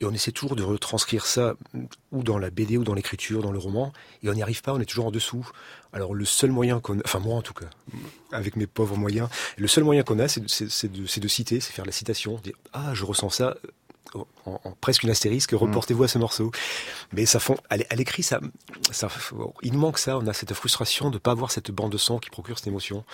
Speaker 2: Et on essaie toujours de retranscrire ça, ou dans la BD, ou dans l'écriture, dans le roman. Et on n'y arrive pas, on est toujours en dessous. Alors, le seul moyen qu'on a, enfin, moi en tout cas, avec mes pauvres moyens, le seul moyen qu'on a, c'est de, citer, c'est faire la citation, dire Ah, je ressens ça. En, en presque une astérisque, reportez-vous à ce morceau. Mais ça fond, à l'é- à l'écrit, ça, ça, il nous manque ça. On a cette frustration de ne pas avoir cette bande de son qui procure cette émotion.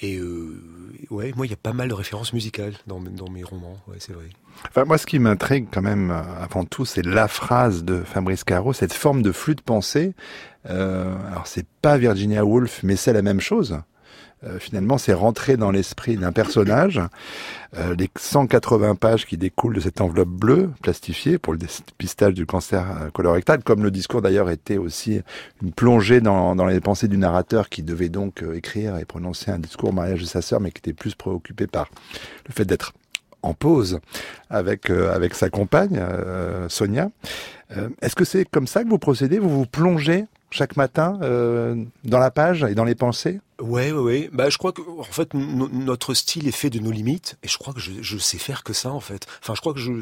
Speaker 2: Et euh, ouais, moi, il y a pas mal de références musicales dans, dans mes romans. Ouais, c'est vrai.
Speaker 1: Enfin, moi, ce qui m'intrigue quand même euh, avant tout, c'est la phrase de Fabrice Caro, cette forme de flux de pensée. Euh, alors, c'est pas Virginia Woolf, mais c'est la même chose. Euh, finalement, c'est rentrer dans l'esprit d'un personnage. Euh, les 180 pages qui découlent de cette enveloppe bleue plastifiée pour le dépistage du cancer euh, colorectal, comme le discours d'ailleurs était aussi une plongée dans, les pensées du narrateur qui devait donc écrire et prononcer un discours au mariage de sa sœur, mais qui était plus préoccupé par le fait d'être en pause avec avec sa compagne Sonia. Est-ce que c'est comme ça que vous procédez? Vous vous plongez chaque matin euh, dans la page et dans les pensées
Speaker 2: Ouais, ouais, ouais. Bah, je crois que, en fait, no- notre style est fait de nos limites, et je crois que je, sais faire que ça, en fait. Enfin, je crois que je,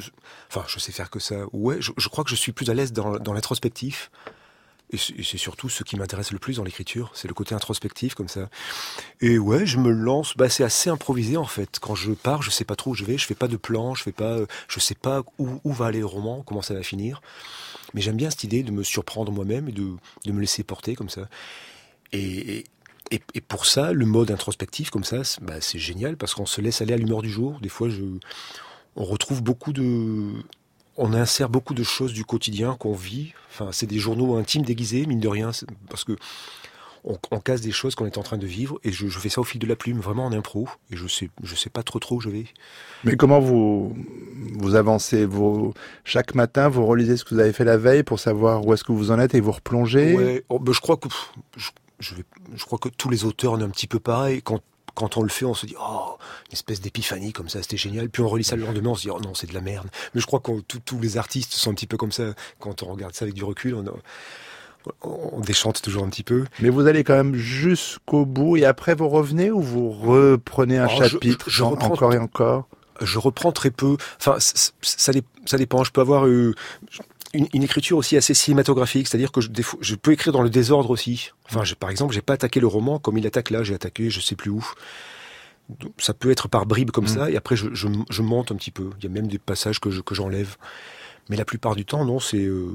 Speaker 2: enfin, je sais faire que ça. Ouais, je, crois que je suis plus à l'aise dans, l'introspectif. Et c'est surtout ce qui m'intéresse le plus dans l'écriture, c'est le côté introspectif comme ça. Et ouais, je me lance. Bah, c'est assez improvisé en fait. Quand je pars, je sais pas trop où je vais. Je fais pas de plan. Je fais pas. euh, Je sais pas où va aller le roman, comment ça va finir. Mais j'aime bien cette idée de me surprendre moi-même et de, de me laisser porter comme ça. Et, et, et pour ça, le mode introspectif comme ça, c'est bah, c'est génial parce qu'on se laisse aller à l'humeur du jour. Des fois, je, on retrouve beaucoup de, on insère beaucoup de choses du quotidien qu'on vit. Enfin, c'est des journaux intimes déguisés, mine de rien, parce que on, on casse des choses qu'on est en train de vivre. Et je, je fais ça au fil de la plume, vraiment en impro. Et je sais, je sais pas trop trop où je vais.
Speaker 1: Mais comment vous vous avancez? Vous, Chaque matin, vous relisez ce que vous avez fait la veille pour savoir où est-ce que vous en êtes et vous replongez?
Speaker 2: Ouais, oh, ben, je crois que je, je, vais- je crois que tous les auteurs on est un petit peu pareil. Quand quand on le fait, on se dit oh une espèce d'épiphanie comme ça, c'était génial. Puis on relit ça le lendemain, on se dit oh non c'est de la merde. Mais je crois que tous- les artistes sont un petit peu comme ça. Quand on regarde ça avec du recul, on, on, on déchante toujours un petit peu.
Speaker 1: Mais vous allez quand même jusqu'au bout et après vous revenez ou vous reprenez un
Speaker 2: Oh,
Speaker 1: chapitre
Speaker 2: je
Speaker 1: en-
Speaker 2: reprends-
Speaker 1: encore et encore?
Speaker 2: Je reprends très peu. Enfin, ça, ça dépend. Je peux avoir euh, une, une écriture aussi assez cinématographique, c'est-à-dire que je, je peux écrire dans le désordre aussi. Enfin, par exemple, j'ai pas attaqué le roman comme il attaque là. J'ai attaqué, je sais plus où. Ça peut être par bribes comme
Speaker 1: Mm.
Speaker 2: ça, et après je, je, je monte un petit peu. Il y a même des passages que je- que j'enlève. Mais la plupart du temps, non, c'est euh,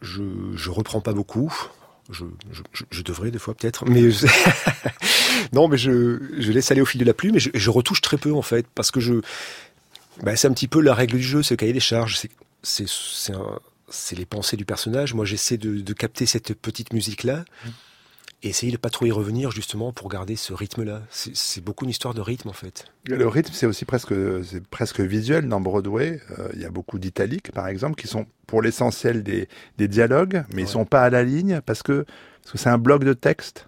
Speaker 2: je, je reprends pas beaucoup. Je, je, je- devrais des fois peut-être, mais non, mais je, je laisse aller au fil de la plume et je, retouche très peu en fait parce que je, bah, c'est un petit peu la règle du jeu, ce cahier des charges. C'est, c'est, c'est, les pensées du personnage. Moi, j'essaie de, de capter cette petite musique là et essayer de pas trop y revenir justement pour garder ce rythme là. C'est, beaucoup une histoire de rythme en fait.
Speaker 1: Le rythme, c'est aussi presque, c'est presque visuel dans Broadway. Euh, Il y a beaucoup d'italiques, par exemple, qui sont pour l'essentiel des, des dialogues, mais ils
Speaker 2: Ouais.
Speaker 1: sont pas à la ligne parce que parce que c'est un bloc de texte.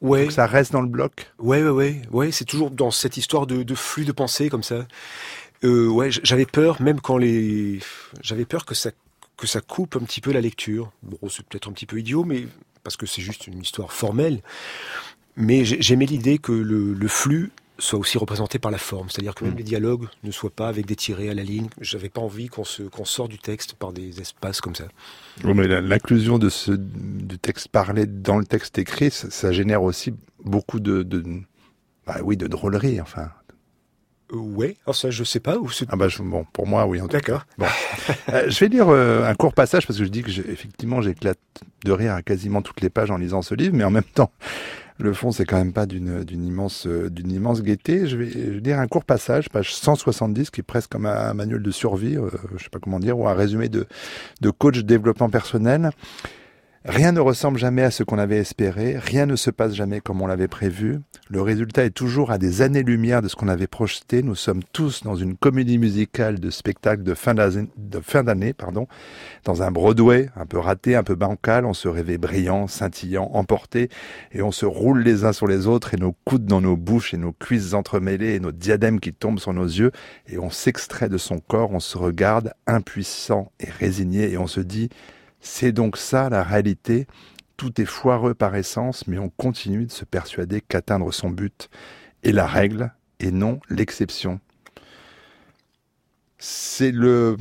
Speaker 2: Ouais,
Speaker 1: Donc ça reste dans le bloc.
Speaker 2: Ouais, ouais, ouais, ouais, c'est toujours dans cette histoire de, de flux de pensée comme ça. Euh, ouais, j'avais peur, même quand les, j'avais peur que ça, que ça coupe un petit peu la lecture. Bon, c'est peut-être un petit peu idiot, mais parce que c'est juste une histoire formelle. Mais j'ai- j'aimais l'idée que le, le flux soit aussi représenté par la forme, c'est-à-dire que même
Speaker 1: Mm.
Speaker 2: les dialogues ne soient pas avec des tirés à la ligne. J'avais pas envie qu'on se, qu'on sorte du texte par des espaces comme ça.
Speaker 1: Oui, mais l'inclusion de ce du texte parlé dans le texte écrit, ça, ça génère aussi beaucoup de, de bah oui, de drôlerie, enfin,
Speaker 2: ouais, alors ça je sais pas. Ou c'est-
Speaker 1: Ah bah je- bon, pour moi oui.
Speaker 2: D'accord.
Speaker 1: cas. Euh, je vais lire euh, un court passage parce que je dis que effectivement j'éclate de rire à quasiment toutes les pages en lisant ce livre, mais en même temps le fond c'est quand même pas d'une immense euh, d'une immense gaieté. Je vais, je vais lire un court passage, page 170, qui est presque comme un manuel de survie, euh, je sais pas comment dire, ou un résumé de de coach développement personnel. Rien ne ressemble jamais à ce qu'on avait espéré, rien ne se passe jamais comme on l'avait prévu. Le résultat est toujours à des années-lumière de ce qu'on avait projeté. Nous sommes tous dans une comédie musicale de spectacle de fin d'année, pardon, dans un Broadway un peu raté, un peu bancal. On se rêvait brillant, scintillant, emporté, et on se roule les uns sur les autres, et nos coudes dans nos bouches, et nos cuisses entremêlées, et nos diadèmes qui tombent sur nos yeux, et on s'extrait de son corps, on se regarde impuissant et résigné, et on se dit c'est donc ça la réalité. Tout est foireux par essence, mais on continue de se persuader qu'atteindre son but est la règle et non l'exception. C'est le,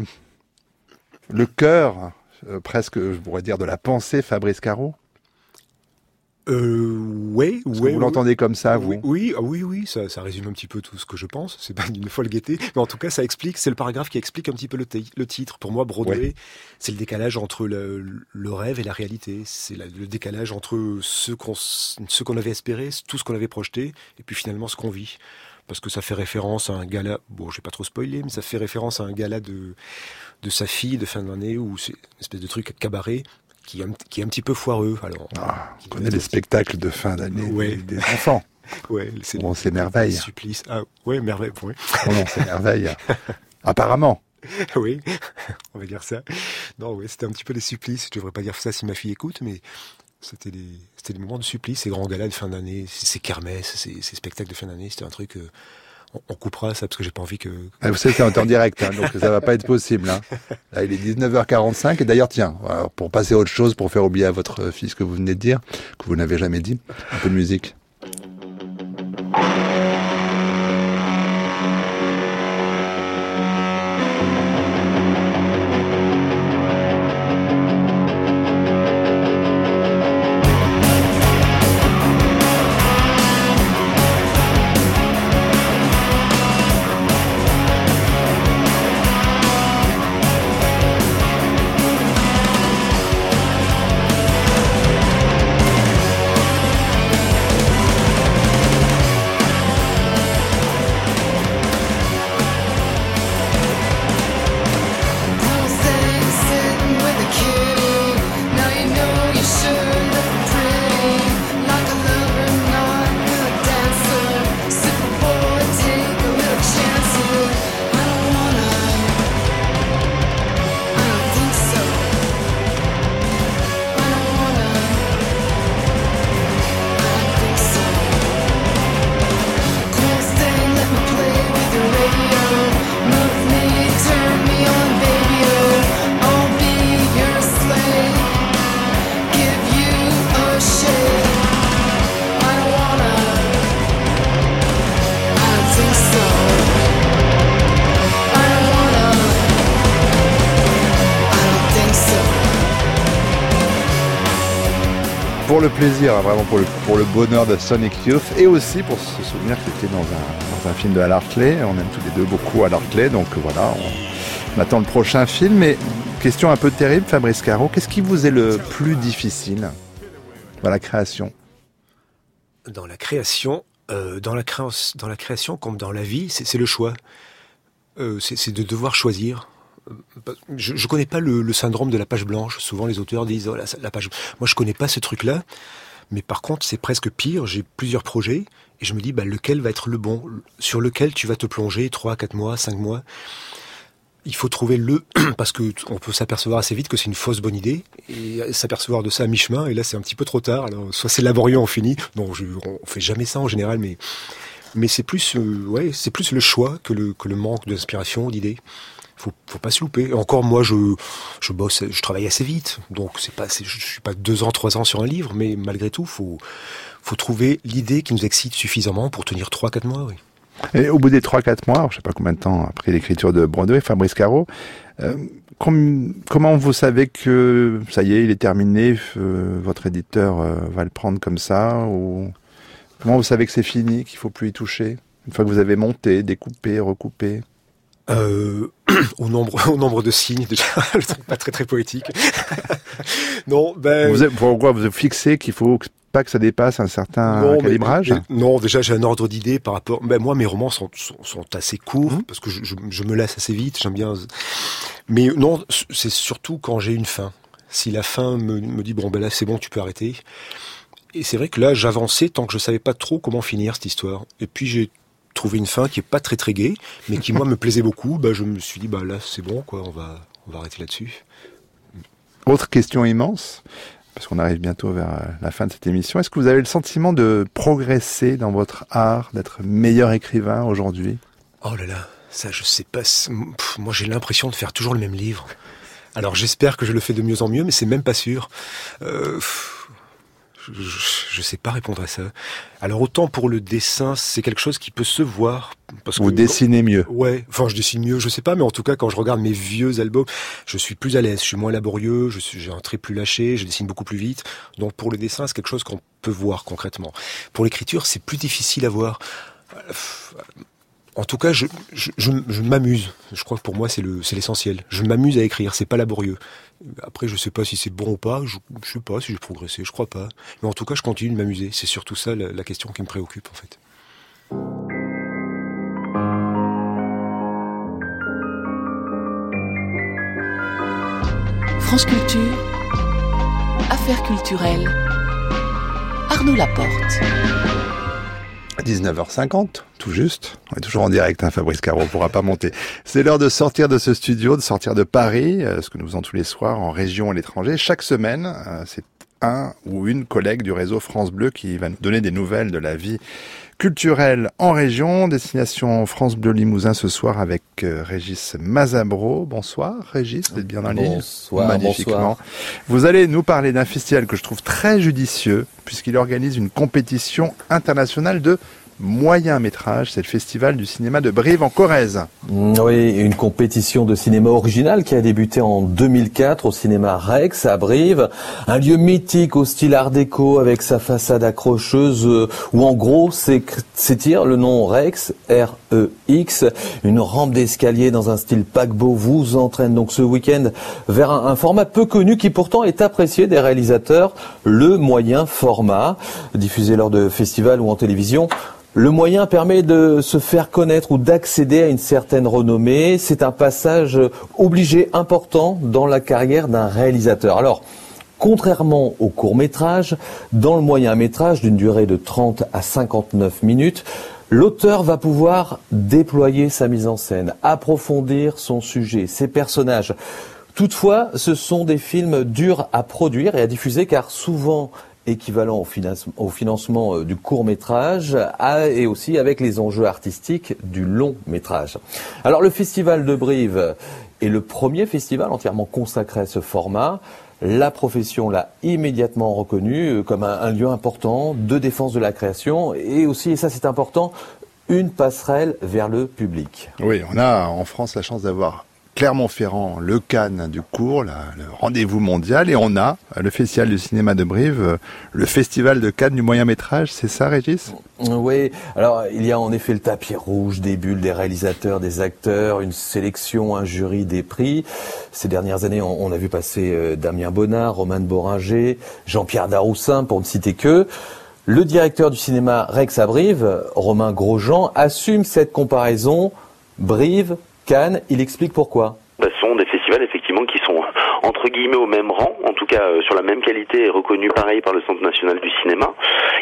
Speaker 1: le cœur, euh, presque, je pourrais dire, de la pensée Fabrice Caro.
Speaker 2: Euh, ouais, ouais.
Speaker 1: vous l'entendez comme ça, vous
Speaker 2: oui, oui, ah oui, ça, ça résume un petit peu tout ce que je pense. C'est pas une folle gaieté, mais en tout cas, ça explique. C'est le paragraphe qui explique un petit peu le, ti- le titre. Pour moi, Broadway,
Speaker 1: Ouais.
Speaker 2: c'est le décalage entre le, le rêve et la réalité. C'est le décalage entre ce qu'on s- ce qu'on avait espéré, tout ce qu'on avait projeté, et puis finalement ce qu'on vit. Parce que ça fait référence à un gala. Bon, je vais pas trop spoiler, mais ça fait référence à un gala de de sa fille de fin d'année c'est une espèce de truc cabaret qui est un, qui est un petit peu foireux. Alors,
Speaker 1: Ah, On connaît les spectacles de fin d'année
Speaker 2: Ouais.
Speaker 1: des, des enfants.
Speaker 2: Ouais, c'est
Speaker 1: On s'émerveille.
Speaker 2: supplice. Ah, ouais, merveille. Ouais.
Speaker 1: Oh on s'émerveille. Apparemment.
Speaker 2: oui, on va dire ça. Non, oui, c'était un petit peu des supplices. Je devrais pas dire ça si ma fille écoute, mais c'était des, c'était des moments de supplice, ces grands galas de fin d'année, ces kermesses, ces, ces spectacles de fin d'année. C'était un truc. euh, on, coupera ça parce que j'ai pas envie que.
Speaker 1: Ah, Vous savez, c'est en temps direct, hein, donc ça va pas être possible. Hein. Là, il est 19h45 et d'ailleurs, tiens, pour passer à autre chose, pour faire oublier à votre fils ce que vous venez de dire, que vous n'avez jamais dit, un peu de musique. Le plaisir, hein, vraiment pour le, pour le bonheur de Sonic Youth et aussi pour se souvenir qu'il était dans un, dans un film de Al Hartley. On aime tous les deux beaucoup Al Hartley, donc voilà, on, attend le prochain film. Mais question un peu terrible, Fabrice Caro, qu'est-ce qui vous est le plus difficile dans la création?
Speaker 2: Dans la création, euh, dans, la créance- dans la création comme dans la vie, c'est le choix. Euh, c'est de devoir choisir. Je, je connais pas le, syndrome de la page blanche. Souvent, les auteurs disent oh, la, page. Moi, je connais pas ce truc-là. Mais par contre, c'est presque pire. J'ai plusieurs projets et je me dis bah, lequel va être le bon, sur lequel tu vas te plonger trois, quatre mois, cinq mois? Il faut trouver le parce que on peut s'apercevoir assez vite que c'est une fausse bonne idée et s'apercevoir de ça à mi-chemin et là c'est un petit peu trop tard. Alors soit c'est laborieux, on finit. Non, je, on fait jamais ça en général, mais mais c'est plus euh, c'est plus le choix que le que le manque d'inspiration, d'idées. Faut faut pas se louper. Encore moi je je bosse, je travaille assez vite, donc c'est pas je suis pas deux ans, trois ans sur un livre, mais malgré tout faut faut trouver l'idée qui nous excite suffisamment pour tenir trois, quatre mois. Oui.
Speaker 1: Et au bout des 3-4 mois, alors je sais pas combien de temps après l'écriture de Broadway, Fabrice Caro, euh, com- comment vous savez que ça y est, il est terminé, euh, votre éditeur euh, va le prendre comme ça ou comment vous savez que c'est fini, qu'il faut plus y toucher Une fois que vous avez monté, découpé, recoupé?
Speaker 2: Euh, au nombre au nombre de signes déjà le truc pas très très poétique. Non ben
Speaker 1: vous avez, pourquoi vous fixé qu'il faut pas que ça dépasse un certain
Speaker 2: non,
Speaker 1: calibrage
Speaker 2: mais, mais, non déjà j'ai un ordre d'idée par rapport ben moi mes romans sont sont, sont assez courts mmh. parce que je, je, je, me laisse assez vite j'aime bien mais non c'est surtout quand j'ai une fin. Si la fin me, me dit bon ben là c'est bon tu peux arrêter. Et c'est vrai que là j'avançais tant que je savais pas trop comment finir cette histoire. Et puis j'ai trouvé une fin qui est pas très très gaie, mais qui moi me plaisait beaucoup. Bah, je me suis dit bah là c'est bon quoi, on va on va arrêter là-dessus.
Speaker 1: Autre question immense, parce qu'on arrive bientôt vers la fin de cette émission. Est-ce que vous avez le sentiment de progresser dans votre art, d'être meilleur écrivain aujourd'hui?
Speaker 2: Oh là là, ça je sais pas. Pff, moi j'ai l'impression de faire toujours le même livre. Alors j'espère que je le fais de mieux en mieux, mais c'est même pas sûr. Euh, je, je sais pas répondre à ça. Alors autant pour le dessin, c'est quelque chose qui peut se voir.
Speaker 1: Parce Vous que, dessinez mieux.
Speaker 2: Ouais, enfin je dessine mieux, je sais pas, mais en tout cas quand je regarde mes vieux albums, je suis plus à l'aise, je suis moins laborieux, je suis j'ai un trait plus lâché, je dessine beaucoup plus vite. Donc pour le dessin, c'est quelque chose qu'on peut voir concrètement. Pour l'écriture, c'est plus difficile à voir. En tout cas, je, je, je, je m'amuse. Je crois que pour moi, c'est le, c'est l'essentiel. Je m'amuse à écrire. C'est pas laborieux. Après, je sais pas si c'est bon ou pas. Je, je sais pas si j'ai progressé. Je crois pas. Mais en tout cas, je continue de m'amuser. C'est surtout ça la, la question qui me préoccupe, en fait.
Speaker 5: France Culture, Affaires culturelles, Arnaud Laporte.
Speaker 1: 19h50, tout juste. On est toujours en direct, hein, Fabrice Caro, on pourra pas monter. C'est l'heure de sortir de ce studio, de sortir de Paris, euh, ce que nous faisons tous les soirs en région et à l'étranger. Chaque semaine, euh, c'est un ou une collègue du réseau France Bleu qui va nous donner des nouvelles de la vie culturelle en région. Destination France Bleu Limousin ce soir avec euh, Régis Mazabro. Bonsoir Régis, vous êtes bien dans l'île
Speaker 7: Bonsoir,
Speaker 1: Magnifiquement.
Speaker 7: bonsoir.
Speaker 1: Vous allez nous parler d'un festival que je trouve très judicieux puisqu'il organise une compétition internationale de moyen métrage, c'est le festival du cinéma de Brive en Corrèze.
Speaker 7: Oui, une compétition de cinéma original qui a débuté en 2004 au cinéma Rex à Brive, un lieu mythique au style art déco avec sa façade accrocheuse euh, où en gros s'étire le nom Rex, R-E-X, une rampe d'escalier dans un style paquebot vous entraîne donc ce week-end vers un, un format peu connu qui pourtant est apprécié des réalisateurs, le moyen format, diffusé lors de festivals ou en télévision. Le moyen permet de se faire connaître ou d'accéder à une certaine renommée. C'est un passage obligé important dans la carrière d'un réalisateur. Alors, contrairement au court métrage, dans le moyen métrage d'une durée de 30 à 59 minutes, L'auteur va pouvoir déployer sa mise en scène, approfondir son sujet, ses personnages. Toutefois, ce sont des films durs à produire et à diffuser car souvent équivalent au, financement, au financement du court métrage et aussi avec les enjeux artistiques du long métrage. Alors le Festival de Brive est le premier festival entièrement consacré à ce format. La profession l'a immédiatement reconnu comme un, un, lieu important de défense de la création et aussi, et ça c'est important, une passerelle vers le public.
Speaker 1: Oui, on a en France la chance d'avoir Clermont-Ferrand, le Cannes du cours, le rendez-vous mondial, et on a le Festival du cinéma de Brive, le Festival de Cannes du moyen métrage, c'est ça Régis?
Speaker 7: Oui, alors il y a en effet le tapis rouge, des bulles, des réalisateurs, des acteurs, une sélection, un jury, des prix. Ces dernières années, on, a vu passer euh, Damien Bonnard, Romain Boringer, Jean-Pierre Daroussin, pour ne citer que. Le directeur du cinéma Rex à Brive, Romain Grosjean, assume cette comparaison Brive, Il explique pourquoi.
Speaker 8: Ce sont des festivals effectivement qui sont entre guillemets au même rang, cas euh, sur la même qualité et reconnu pareil par le Centre national du cinéma.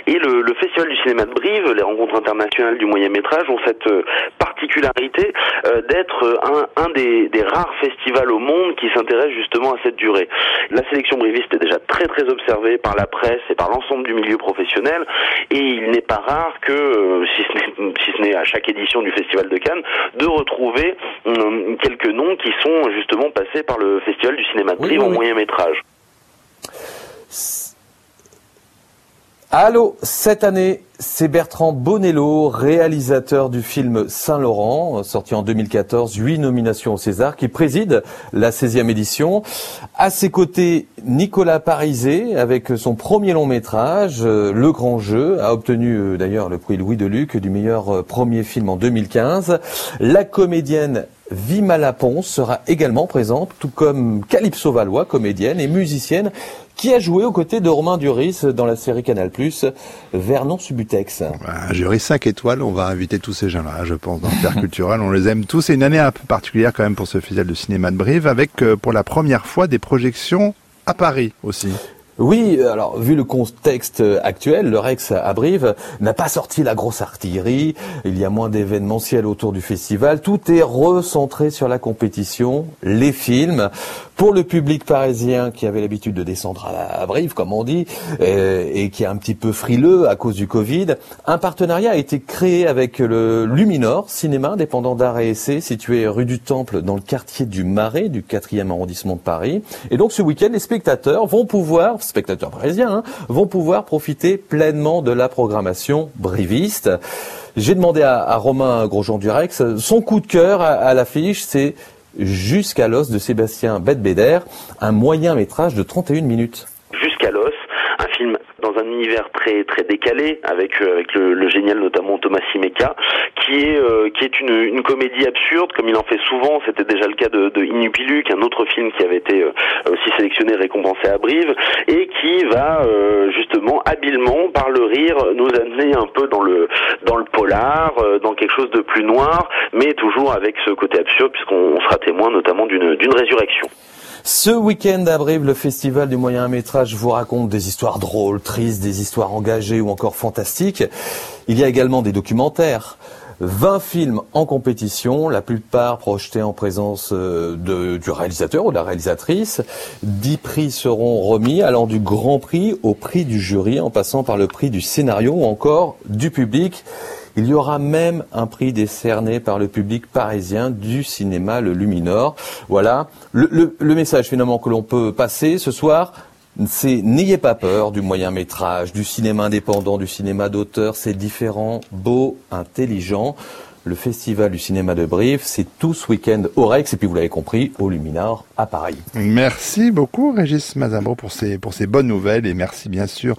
Speaker 8: Et le, le, Festival du cinéma de Brive, les rencontres internationales du moyen métrage ont cette euh, particularité euh, d'être un, un des, des, rares festivals au monde qui s'intéresse justement à cette durée. La sélection briviste est déjà très très observée par la presse et par l'ensemble du milieu professionnel et il n'est pas rare que, euh, si ce n'est si à chaque édition du Festival de Cannes, de retrouver euh, quelques noms qui sont justement passés par le Festival du cinéma de Brive oui, oui, en moyen métrage.
Speaker 7: Allô, cette année, c'est Bertrand Bonello, réalisateur du film Saint-Laurent, sorti en 2014, huit nominations au César, qui préside la 16e édition. À ses côtés, Nicolas Parisé, avec son premier long métrage, euh, Le Grand Jeu, a obtenu euh, d'ailleurs le prix Louis Deluc du meilleur euh, premier film en 2015. La comédienne Vimala Ponce sera également présente, tout comme Calypso Valois, comédienne et musicienne, qui a joué aux côtés de Romain Duris dans la série Canal+, Vernon Subutex.
Speaker 1: Un jury 5 étoiles, on va inviter tous ces gens-là, je pense, dans le culturel. On les aime tous. C'est une année un peu particulière quand même pour ce festival de cinéma de Brive, avec euh, pour la première fois des projections à Paris aussi.
Speaker 7: Oui, alors vu le contexte actuel, le Rex à Brive n'a pas sorti la grosse artillerie, il y a moins d'événementiel autour du festival, tout est recentré sur la compétition, les films. Pour le public parisien qui avait l'habitude de descendre à, Brive, comme on dit, euh, et, qui est un petit peu frileux à cause du Covid, un partenariat a été créé avec le Luminor, cinéma indépendant d'art et essai, situé rue du Temple dans le quartier du Marais, du 4e arrondissement de Paris. Et donc ce week-end, les spectateurs vont pouvoir, spectateurs parisiens, hein, vont pouvoir profiter pleinement de la programmation briviste. J'ai demandé à, Romain Grosjean-Durex, son coup de cœur à l'affiche, c'est Jusqu'à l'os de Sébastien Bedbeder, un moyen métrage de 31 minutes.
Speaker 8: Jusqu'à l'os, un film dans un univers très très décalé avec euh, avec le, génial notamment Thomas Simeka qui est euh, qui est une, comédie absurde comme il en fait souvent c'était déjà le cas de, de Inupiluk un autre film qui avait été euh, aussi sélectionné récompensé à Brive et qui va justement habilement par le rire nous amener un peu dans le dans le polar dans quelque chose de plus noir mais toujours avec ce côté absurde puisqu'on sera témoin notamment d'une d'une résurrection.
Speaker 7: Ce week-end à Brive, le festival du moyen métrage vous raconte des histoires drôles, tristes, des histoires engagées ou encore fantastiques. Il y a également des documentaires. 20 films en compétition, la plupart projetés en présence euh, du réalisateur ou de la réalisatrice. 10 prix seront remis, allant du grand prix au prix du jury, en passant par le prix du scénario ou encore du public. Il y aura même un prix décerné par le public parisien du cinéma, le Luminor. Voilà le, message finalement que l'on peut passer ce soir. C'est n'ayez pas peur du moyen métrage, du cinéma indépendant, du cinéma d'auteur. C'est différent, beau, intelligent. Le Festival du cinéma de Brive, c'est tout ce week-end au Rex et puis vous l'avez compris, au Luminor à Paris.
Speaker 1: Merci beaucoup Régis Mazambro pour ces, pour ces bonnes nouvelles et merci bien sûr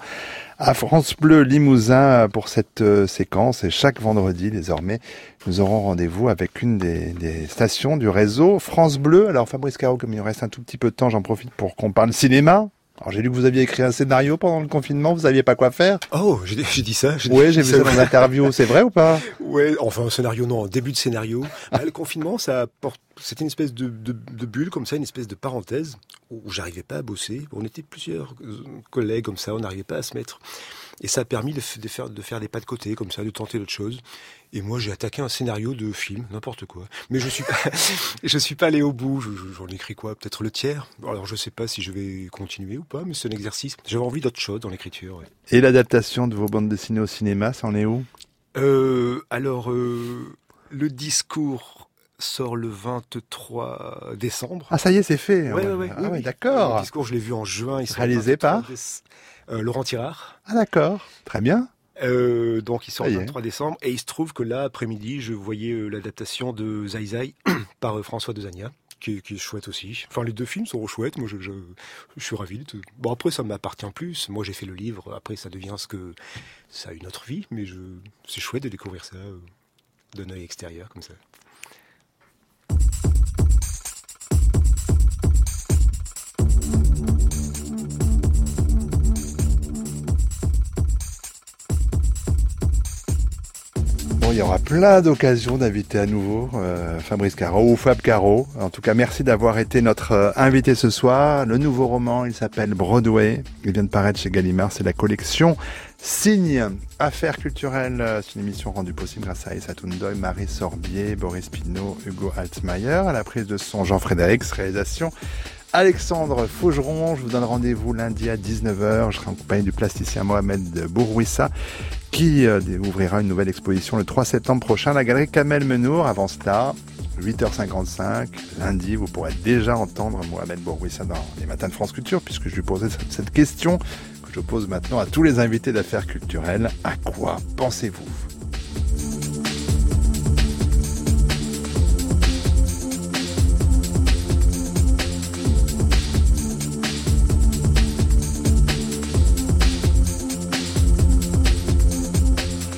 Speaker 1: à France Bleu Limousin pour cette euh, séquence. Et chaque vendredi, désormais, nous aurons rendez-vous avec une des, des, stations du réseau France Bleu. Alors Fabrice Caro, comme il nous reste un tout petit peu de temps, j'en profite pour qu'on parle cinéma. Alors j'ai lu que vous aviez écrit un scénario pendant le confinement, vous saviez pas quoi faire
Speaker 2: Oh, j'ai dit ça.
Speaker 1: Oui, j'ai vu ça dans l'interview, c'est vrai ou pas?
Speaker 2: Oui, enfin un scénario non, un début de scénario. Bah, le confinement, ça apporte, c'était une espèce de, de, de, bulle comme ça, une espèce de parenthèse où j'arrivais pas à bosser. On était plusieurs euh, collègues comme ça, on n'arrivait pas à se mettre. Et ça a permis de, faire, de faire des pas de côté comme ça, de tenter d'autres choses. Et moi, j'ai attaqué un scénario de film, n'importe quoi. Mais je suis pas, je suis pas allé au bout. J'en ai écrit quoi? Peut-être le tiers? Alors, je sais pas si je vais continuer ou pas, mais c'est un exercice. J'avais envie d'autre chose dans l'écriture.
Speaker 1: Et l'adaptation de vos bandes dessinées au cinéma, ça en est où?
Speaker 2: Euh, Alors, euh, le discours sort le 23 décembre.
Speaker 1: Ah, ça y est, c'est fait.
Speaker 2: Ouais, ouais,
Speaker 1: ah, oui, d'accord.
Speaker 2: Le discours, je l'ai vu en juin. Il
Speaker 1: Réalisé par
Speaker 2: Laurent Tirard.
Speaker 1: Ah, d'accord. Très bien.
Speaker 2: Euh, donc il sort le 23 décembre et il se trouve que là après-midi je voyais euh, l'adaptation de Zai Zai par euh, François Dezania qui, qui, est chouette aussi. Enfin les deux films sont chouettes, moi je, je, je suis ravi. De... Bon après ça m'appartient plus, moi j'ai fait le livre, après ça devient ce que ça a une autre vie, mais je... c'est chouette de découvrir ça d'un œil extérieur comme ça.
Speaker 1: Il y aura plein d'occasions d'inviter à nouveau euh, Fabrice Caro ou Fab Caro. En tout cas, merci d'avoir été notre euh, invité ce soir. Le nouveau roman, il s'appelle Broadway. Il vient de paraître chez Gallimard. C'est la collection Signe. Affaires culturelles. Euh, c'est une émission rendue possible grâce à Issa Tundoy, Marie Sorbier, Boris Pinot, Hugo Altmaier. À la prise de son, Jean-Frédéric. Réalisation Alexandre Faugeron. Je vous donne rendez-vous lundi à 19h. Je serai en compagnie du plasticien Mohamed Bourouissa qui euh, ouvrira une nouvelle exposition le 3 septembre prochain à la galerie Kamel Menour. Avant cela, 8h55, lundi, vous pourrez déjà entendre Mohamed Bourouissa dans les matins de France Culture puisque je lui posais cette question que je pose maintenant à tous les invités d'affaires culturelles. À quoi pensez-vous?